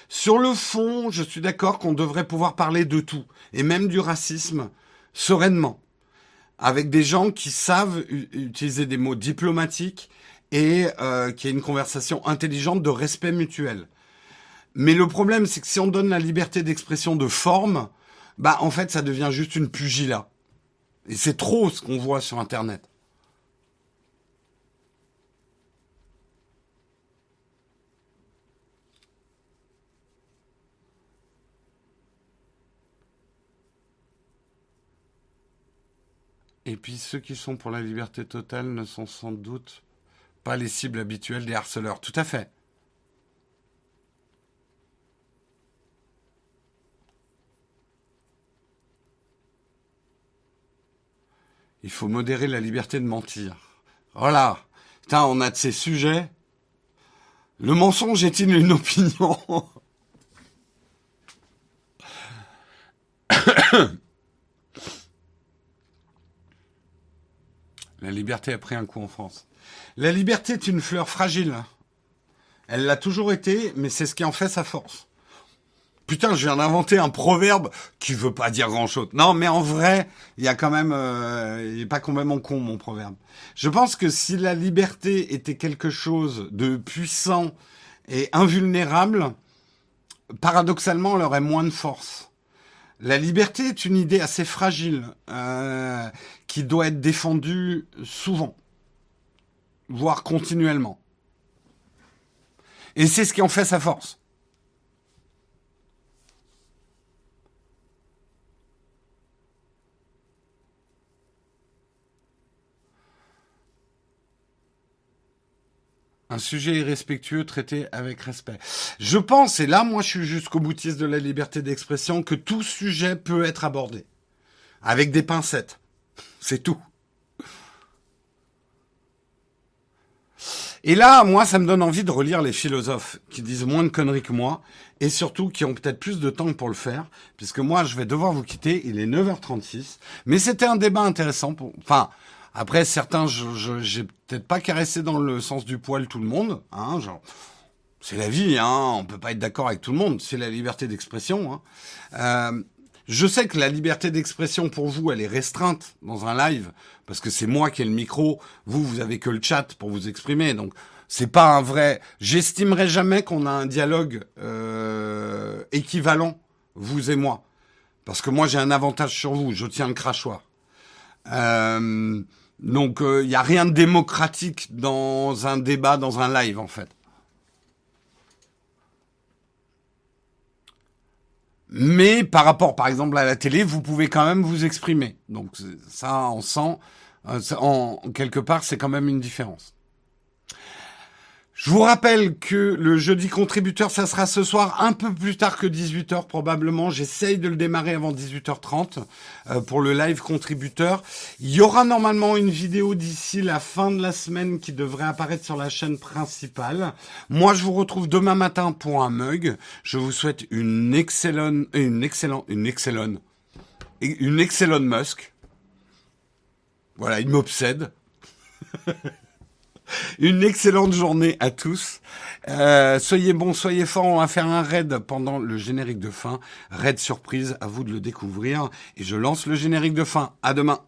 Sur le fond, je suis d'accord qu'on devrait pouvoir parler de tout, et même du racisme, sereinement, avec des gens qui savent utiliser des mots diplomatiques et euh, qui aient une conversation intelligente de respect mutuel. Mais le problème, c'est que si on donne la liberté d'expression de forme, bah en fait, ça devient juste une pugilat. Et c'est trop ce qu'on voit sur Internet. Et puis ceux qui sont pour la liberté totale ne sont sans doute pas les cibles habituelles des harceleurs. Tout à fait. Il faut modérer la liberté de mentir. Voilà. Putain, on a de ces sujets. Le mensonge est-il une opinion? La liberté a pris un coup en France. La liberté est une fleur fragile. Elle l'a toujours été, mais c'est ce qui en fait sa force. Putain, je viens d'inventer un proverbe qui veut pas dire grand chose. Non, mais en vrai, il y a quand même, euh, est pas complètement con mon proverbe. Je pense que si la liberté était quelque chose de puissant et invulnérable, paradoxalement, elle aurait moins de force. La liberté est une idée assez fragile euh, qui doit être défendue souvent, voire continuellement. Et c'est ce qui en fait sa force. Un sujet irrespectueux traité avec respect. Je pense, et là moi je suis jusqu'au boutiste de la liberté d'expression, que tout sujet peut être abordé. Avec des pincettes. C'est tout. Et là, moi, ça me donne envie de relire les philosophes qui disent moins de conneries que moi, et surtout qui ont peut-être plus de temps pour le faire, puisque moi, je vais devoir vous quitter, il est 9h36, mais c'était un débat intéressant pour, enfin, après, certains, j'ai peut-être pas caressé dans le sens du poil tout le monde, hein, c'est la vie, hein, on peut pas être d'accord avec tout le monde, c'est la liberté d'expression. Hein. Euh, je sais que la liberté d'expression pour vous, elle est restreinte dans un live, parce que c'est moi qui ai le micro, vous, vous avez que le chat pour vous exprimer, donc c'est pas un vrai. J'estimerai jamais qu'on a un dialogue euh, équivalent, vous et moi, parce que moi j'ai un avantage sur vous, je tiens le crachoir. Euh, donc il euh, n'y a rien de démocratique dans un débat, dans un live en fait. Mais par rapport, par exemple, à la télé, vous pouvez quand même vous exprimer. Donc ça, on sent, euh, en quelque part, c'est quand même une différence. Je vous rappelle que le jeudi contributeur, ça sera ce soir un peu plus tard que 18h probablement. J'essaye de le démarrer avant 18h30 euh, pour le live contributeur. Il y aura normalement une vidéo d'ici la fin de la semaine qui devrait apparaître sur la chaîne principale. Moi, je vous retrouve demain matin pour un mug. Je vous souhaite une excellente, une excellente, une excellente, une excellente Musk. Voilà, il m'obsède. Une excellente journée à tous. Euh, soyez bons, soyez forts. On va faire un raid pendant le générique de fin. Raid surprise, à vous de le découvrir. Et je lance le générique de fin. À demain.